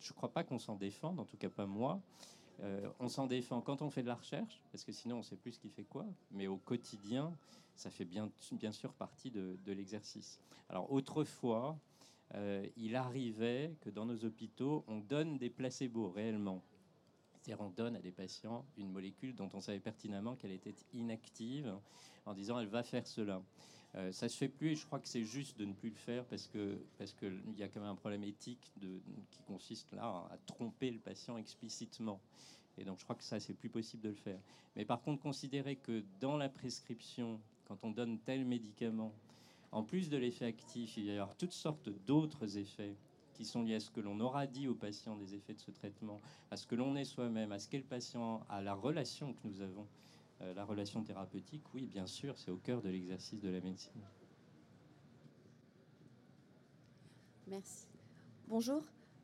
je ne crois pas qu'on s'en défende, en tout cas pas moi. Euh, on s'en défend quand on fait de la recherche, parce que sinon on ne sait plus ce qui fait quoi, mais au quotidien, ça fait bien, bien sûr partie de, l'exercice. Alors autrefois, euh, il arrivait que dans nos hôpitaux, on donne des placebos réellement. C'est-à-dire on donne à des patients une molécule dont on savait pertinemment qu'elle était inactive en disant elle va faire cela. Euh, ça se fait plus et je crois que c'est juste de ne plus le faire parce que parce qu'il y a quand même un problème éthique qui consiste là à tromper le patient explicitement. Et donc je crois que ça c'est plus possible de le faire. Mais par contre considérer que dans la prescription, quand on donne tel médicament, en plus de l'effet actif, il y avoir toutes sortes d'autres effets qui sont liés à ce que l'on aura dit au patient des effets de ce traitement, à ce que l'on est soi-même, à ce qu'est le patient, à la relation que nous avons euh, la relation thérapeutique, oui, bien sûr, c'est au cœur de l'exercice de la médecine. Merci. Bonjour.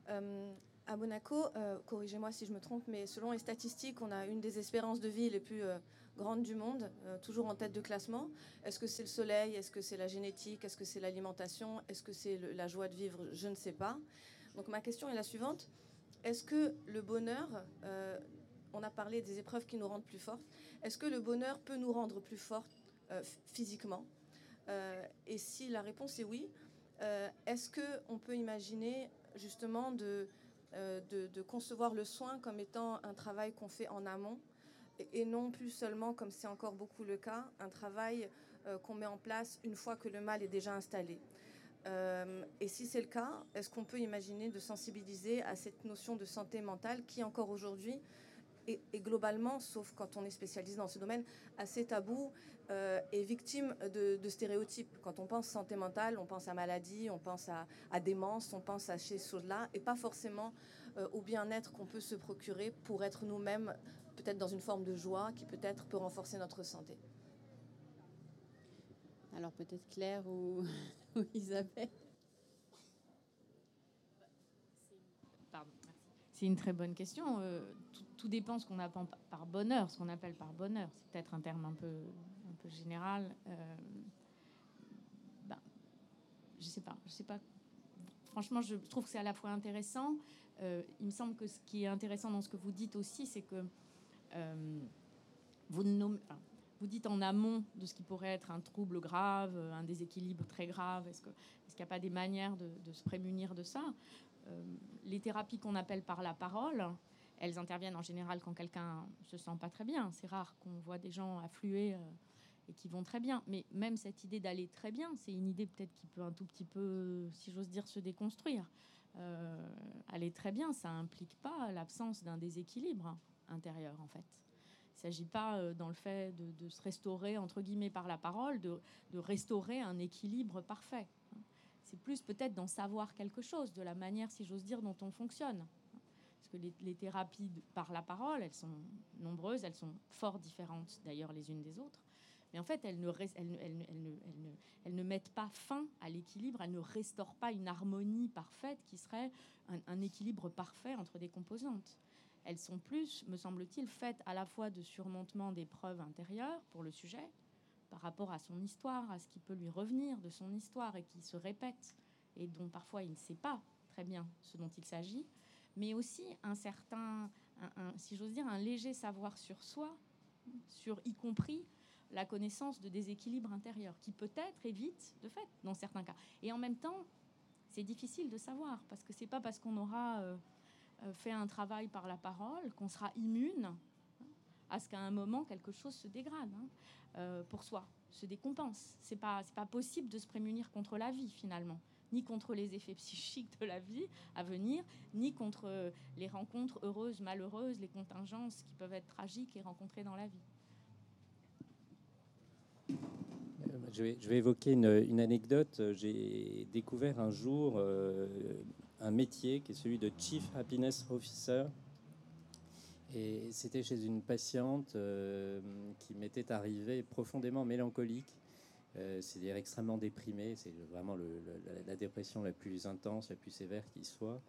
Euh, à Monaco, euh, corrigez-moi si je me trompe, mais selon les statistiques, on a une des espérances de vie les plus grandes du monde, toujours en tête de classement. Est-ce que c'est le soleil? Est-ce que c'est la génétique? Est-ce que c'est l'alimentation? Est-ce que c'est la joie de vivre? Je ne sais pas. Donc ma question est la suivante. Est-ce que le bonheur on a parlé des épreuves qui nous rendent plus fortes. Est-ce que le bonheur peut nous rendre plus fortes euh, physiquement? Euh, Et si la réponse est oui, euh, est-ce qu'on peut imaginer justement de, concevoir le soin comme étant un travail qu'on fait en amont? Et, non plus seulement, comme c'est encore beaucoup le cas, un travail qu'on met en place une fois que le mal est déjà installé. Et si c'est le cas, est-ce qu'on peut imaginer de sensibiliser à cette notion de santé mentale qui encore aujourd'hui et, globalement, sauf quand on est spécialisé dans ce domaine, assez tabou euh, et victime de, stéréotypes. Quand on pense santé mentale, on pense à maladie, on pense à, démence, on pense à ces choses-là, et pas forcément euh, au bien-être qu'on peut se procurer pour être nous-mêmes, peut-être dans une forme de joie qui peut-être peut renforcer notre santé. Alors peut-être Claire ou, <laughs> ou Isabelle C'est une très bonne question. Euh, tout, dépend ce qu'on appelle par bonheur. Ce qu'on appelle par bonheur, c'est peut-être un terme un peu, un peu général. Euh, ben, je sais pas. Je sais pas. Franchement, je trouve que c'est à la fois intéressant. Euh, il me semble que ce qui est intéressant dans ce que vous dites aussi, c'est que vous, vous dites en amont de ce qui pourrait être un trouble grave, un déséquilibre très grave. Est-ce qu'il n'y a pas des manières de, de, se prémunir de ça? Euh, les thérapies qu'on appelle par la parole, elles interviennent en général quand quelqu'un se sent pas très bien. C'est rare qu'on voit des gens affluer euh, et qui vont très bien. Mais même cette idée d'aller très bien, c'est une idée peut-être qui peut un tout petit peu, si j'ose dire, se déconstruire. Euh, aller très bien, ça implique pas l'absence d'un déséquilibre intérieur, en fait. Il ne s'agit pas, dans le fait de, se restaurer, entre guillemets, par la parole, de restaurer un équilibre parfait. C'est plus peut-être d'en savoir quelque chose, de la manière, si j'ose dire, dont on fonctionne. Que les, thérapies par la parole, elles sont nombreuses, elles sont fort différentes d'ailleurs les unes des autres. Mais en fait, elles ne, elles, ne, mettent pas fin à l'équilibre, elles ne restaurent pas une harmonie parfaite qui serait un, équilibre parfait entre des composantes. Elles sont plus, me semble-t-il, faites à la fois de surmontement des preuves intérieures pour le sujet, par rapport à son histoire, à ce qui peut lui revenir de son histoire et qui se répète, et dont parfois il ne sait pas très bien ce dont il s'agit, mais aussi un certain, si j'ose dire, un léger savoir sur soi, sur y compris la connaissance de déséquilibre intérieur, qui peut-être évite de fait dans certains cas. Et en même temps, c'est difficile de savoir, parce que c'est pas parce qu'on aura euh, euh, fait un travail par la parole qu'on sera immune hein, à ce qu'à un moment quelque chose se dégrade hein, euh, pour soi, se décompense. C'est pas c'est pas possible de se prémunir contre la vie finalement, ni contre les effets psychiques de la vie à venir, ni contre les rencontres heureuses, malheureuses, les contingences qui peuvent être tragiques et rencontrées dans la vie. Je vais, évoquer une, anecdote. J'ai découvert un jour euh, un métier qui est celui de Chief Happiness Officer. Et c'était chez une patiente euh, qui m'était arrivée profondément mélancolique, euh, c'est-à-dire extrêmement déprimée. C'est vraiment la dépression la plus intense, la plus sévère qui soit.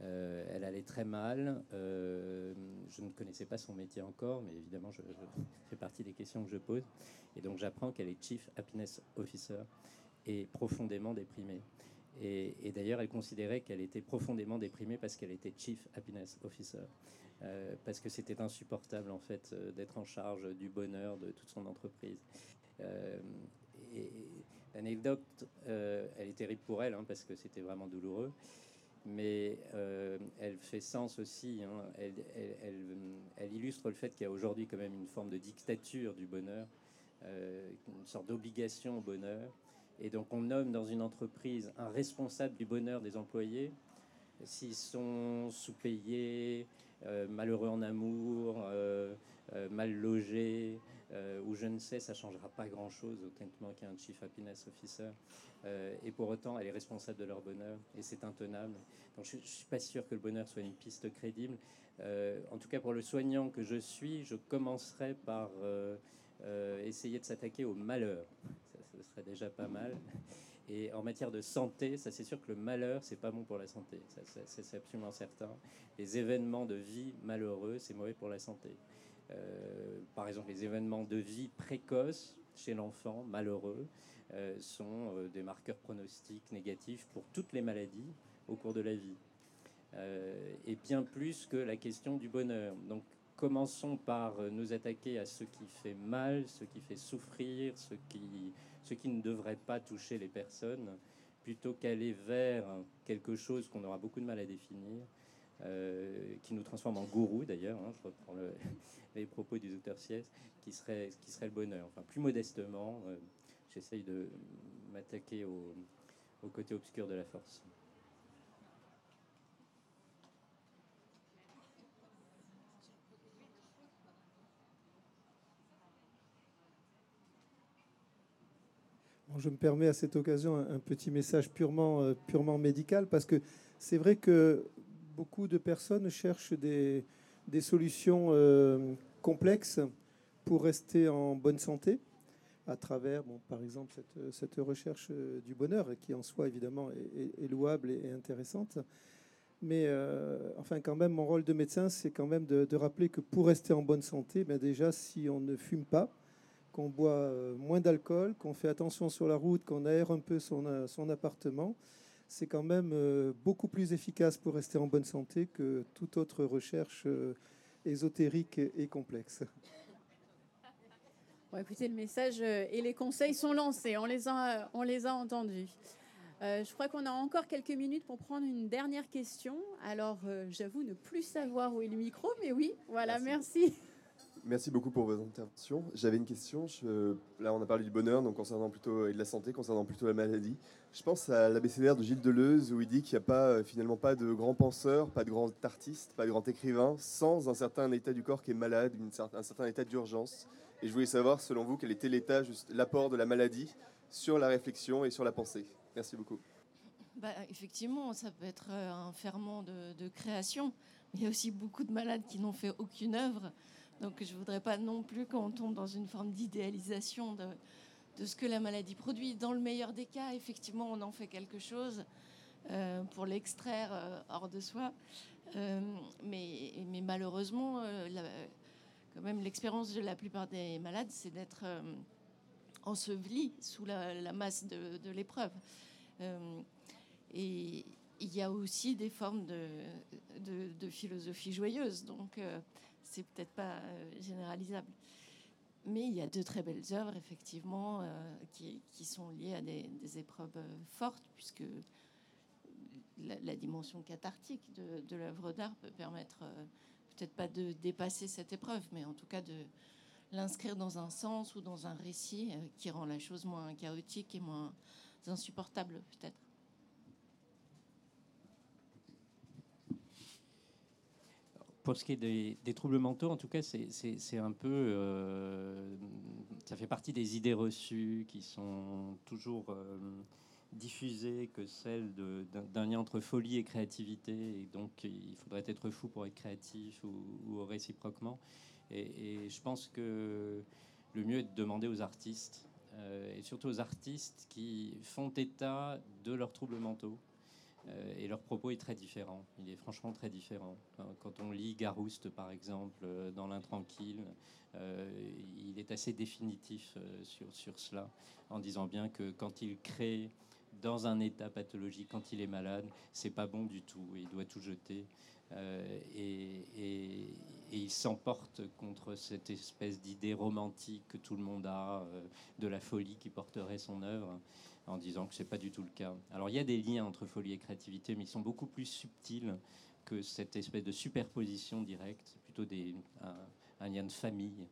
Euh, elle allait très mal. Euh, je ne connaissais pas son métier encore, mais évidemment, je, <laughs> fais partie des questions que je pose. Et donc, j'apprends qu'elle est Chief Happiness Officer et profondément déprimée. Et, d'ailleurs, elle considérait qu'elle était profondément déprimée parce qu'elle était Chief Happiness Officer. Parce que c'était insupportable, en fait, d'être en charge du bonheur de toute son entreprise. Et l'anecdote, elle est terrible pour elle, hein, parce que c'était vraiment douloureux mais euh, elle fait sens aussi. Hein. Elle, illustre le fait qu'il y a aujourd'hui quand même une forme de dictature du bonheur, euh, une sorte d'obligation au bonheur. Et donc on nomme dans une entreprise un responsable du bonheur des employés. S'ils sont sous-payés, euh, malheureux en amour, mal logés, ou je ne sais, ça changera pas grand-chose qu'il y ait un Chief Happiness Officer. Euh, et pour autant, elle est responsable de leur bonheur et c'est intenable. Donc je ne suis pas sûr que le bonheur soit une piste crédible. Euh, en tout cas, pour le soignant que je suis, je commencerai par euh, essayer de s'attaquer au malheur. Ça, ce serait déjà pas mal. Et en matière de santé, ça c'est sûr que le malheur, c'est pas bon pour la santé. c'est absolument certain. Les événements de vie malheureux, c'est mauvais pour la santé. Par exemple, les événements de vie précoces chez l'enfant malheureux, euh, sont euh, des marqueurs pronostiques négatifs pour toutes les maladies au cours de la vie. Euh, et bien plus que la question du bonheur. Donc commençons par nous attaquer à ce qui fait mal, ce qui fait souffrir, ce qui, ce qui ne devrait pas toucher les personnes, plutôt qu'aller vers quelque chose qu'on aura beaucoup de mal à définir, qui nous transforme en gourou d'ailleurs, hein, je reprends <laughs> les propos du docteur Sies, qui serait, qui serait le bonheur. Enfin, plus modestement, j'essaye de m'attaquer au, côté obscur de la force. je me permets à cette occasion un, petit message purement, euh, purement médical, parce que c'est vrai que beaucoup de personnes cherchent des, solutions euh, complexes pour rester en bonne santé à travers, par exemple, cette, recherche euh, du bonheur, qui en soi, évidemment, est, louable et, intéressante. Mais euh, enfin, quand même, mon rôle de médecin, c'est quand même de, rappeler que pour rester en bonne santé, ben déjà, si on ne fume pas, qu'on boit moins d'alcool, qu'on fait attention sur la route, qu'on aère un peu son appartement, c'est quand même beaucoup plus efficace pour rester en bonne santé que toute autre recherche ésotérique et complexe écoutez, le message euh, et les conseils sont lancés, on les a, on les a entendus. Euh, je crois qu'on a encore quelques minutes pour prendre une dernière question. Alors, euh, j'avoue ne plus savoir où est le micro, mais oui, voilà, merci. Merci, beaucoup pour vos interventions. J'avais une question. là, on a parlé du bonheur, donc concernant plutôt et de la santé, concernant plutôt la maladie. Je pense à l'abécédaire de Gilles Deleuze où il dit qu'il n'y a pas finalement pas de grands penseurs, pas de grands artistes, pas de grands écrivains sans un certain état du corps qui est malade, un certain état d'urgence. Et je voulais savoir, selon vous, quel était l'état, l'apport de la maladie sur la réflexion et sur la pensée. Merci beaucoup. Bah, effectivement, ça peut être euh, un ferment de, création. Il y a aussi beaucoup de malades qui n'ont fait aucune œuvre Donc je ne voudrais pas non plus qu'on tombe dans une forme d'idéalisation de, ce que la maladie produit. Dans le meilleur des cas, effectivement, on en fait quelque chose euh, pour l'extraire euh, hors de soi. Euh, mais, malheureusement, quand même, l'expérience de la plupart des malades, c'est d'être enseveli sous la, masse de, de l'épreuve. et il y a aussi des formes de, de, philosophie joyeuse, donc c'est peut-être pas généralisable. Mais il y a de très belles œuvres, effectivement, qui, qui, sont liées à des, épreuves fortes, puisque la, dimension cathartique de, l'œuvre d'art peut permettre euh, peut-être pas de dépasser cette épreuve, mais en tout cas de l'inscrire dans un sens ou dans un récit euh, qui rend la chose moins chaotique et moins insupportable peut-être. Pour ce qui est des, troubles mentaux, en tout cas, c'est un peu. Euh, ça fait partie des idées reçues qui sont toujours diffusée que celle d'un lien entre folie et créativité. Et donc, il faudrait être fou pour être créatif ou, réciproquement. Et, je pense que le mieux est de demander aux artistes, euh, et surtout aux artistes qui font état de leurs troubles mentaux. Euh, et leur propos est très différent. Il est franchement très différent. Quand on lit Garouste, par exemple, euh, dans L'Intranquille, il est assez définitif sur, sur cela, en disant bien que quand il crée dans un état pathologique quand il est malade, c'est pas bon du tout. Il doit tout jeter. Euh, et, il s'emporte contre cette espèce d'idée romantique que tout le monde a euh, de la folie qui porterait son œuvre, en disant que c'est pas du tout le cas. Alors il y a des liens entre folie et créativité, mais ils sont beaucoup plus subtils que cette espèce de superposition directe. Plutôt des, un lien de famille.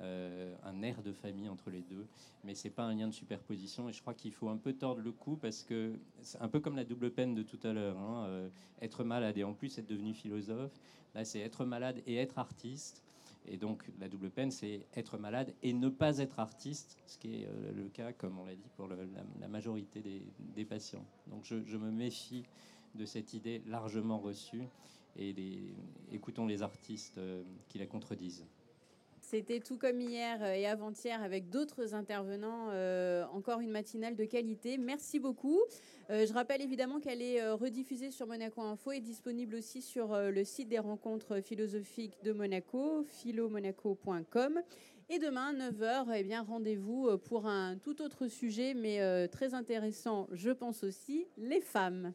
Euh, un air de famille entre les deux, mais c'est pas un lien de superposition. Et je crois qu'il faut un peu tordre le cou parce que c'est un peu comme la double peine de tout à l'heure. Hein, euh, être malade et en plus être devenu philosophe. Là, c'est être malade et être artiste. Et donc la double peine, c'est être malade et ne pas être artiste, ce qui est euh, le cas, comme on l'a dit, pour la, majorité des, patients. Donc je, me méfie de cette idée largement reçue et écoutons les artistes qui la contredisent. C'était tout comme hier euh, et avant-hier avec d'autres intervenants. Euh, encore une matinale de qualité. Merci beaucoup. Euh, je rappelle évidemment qu'elle est rediffusée sur Monaco Info et disponible aussi sur le site des rencontres philosophiques de Monaco, philomonaco.com. Et demain, 9h, eh bien, rendez-vous pour un tout autre sujet, mais très intéressant, je pense aussi, les femmes.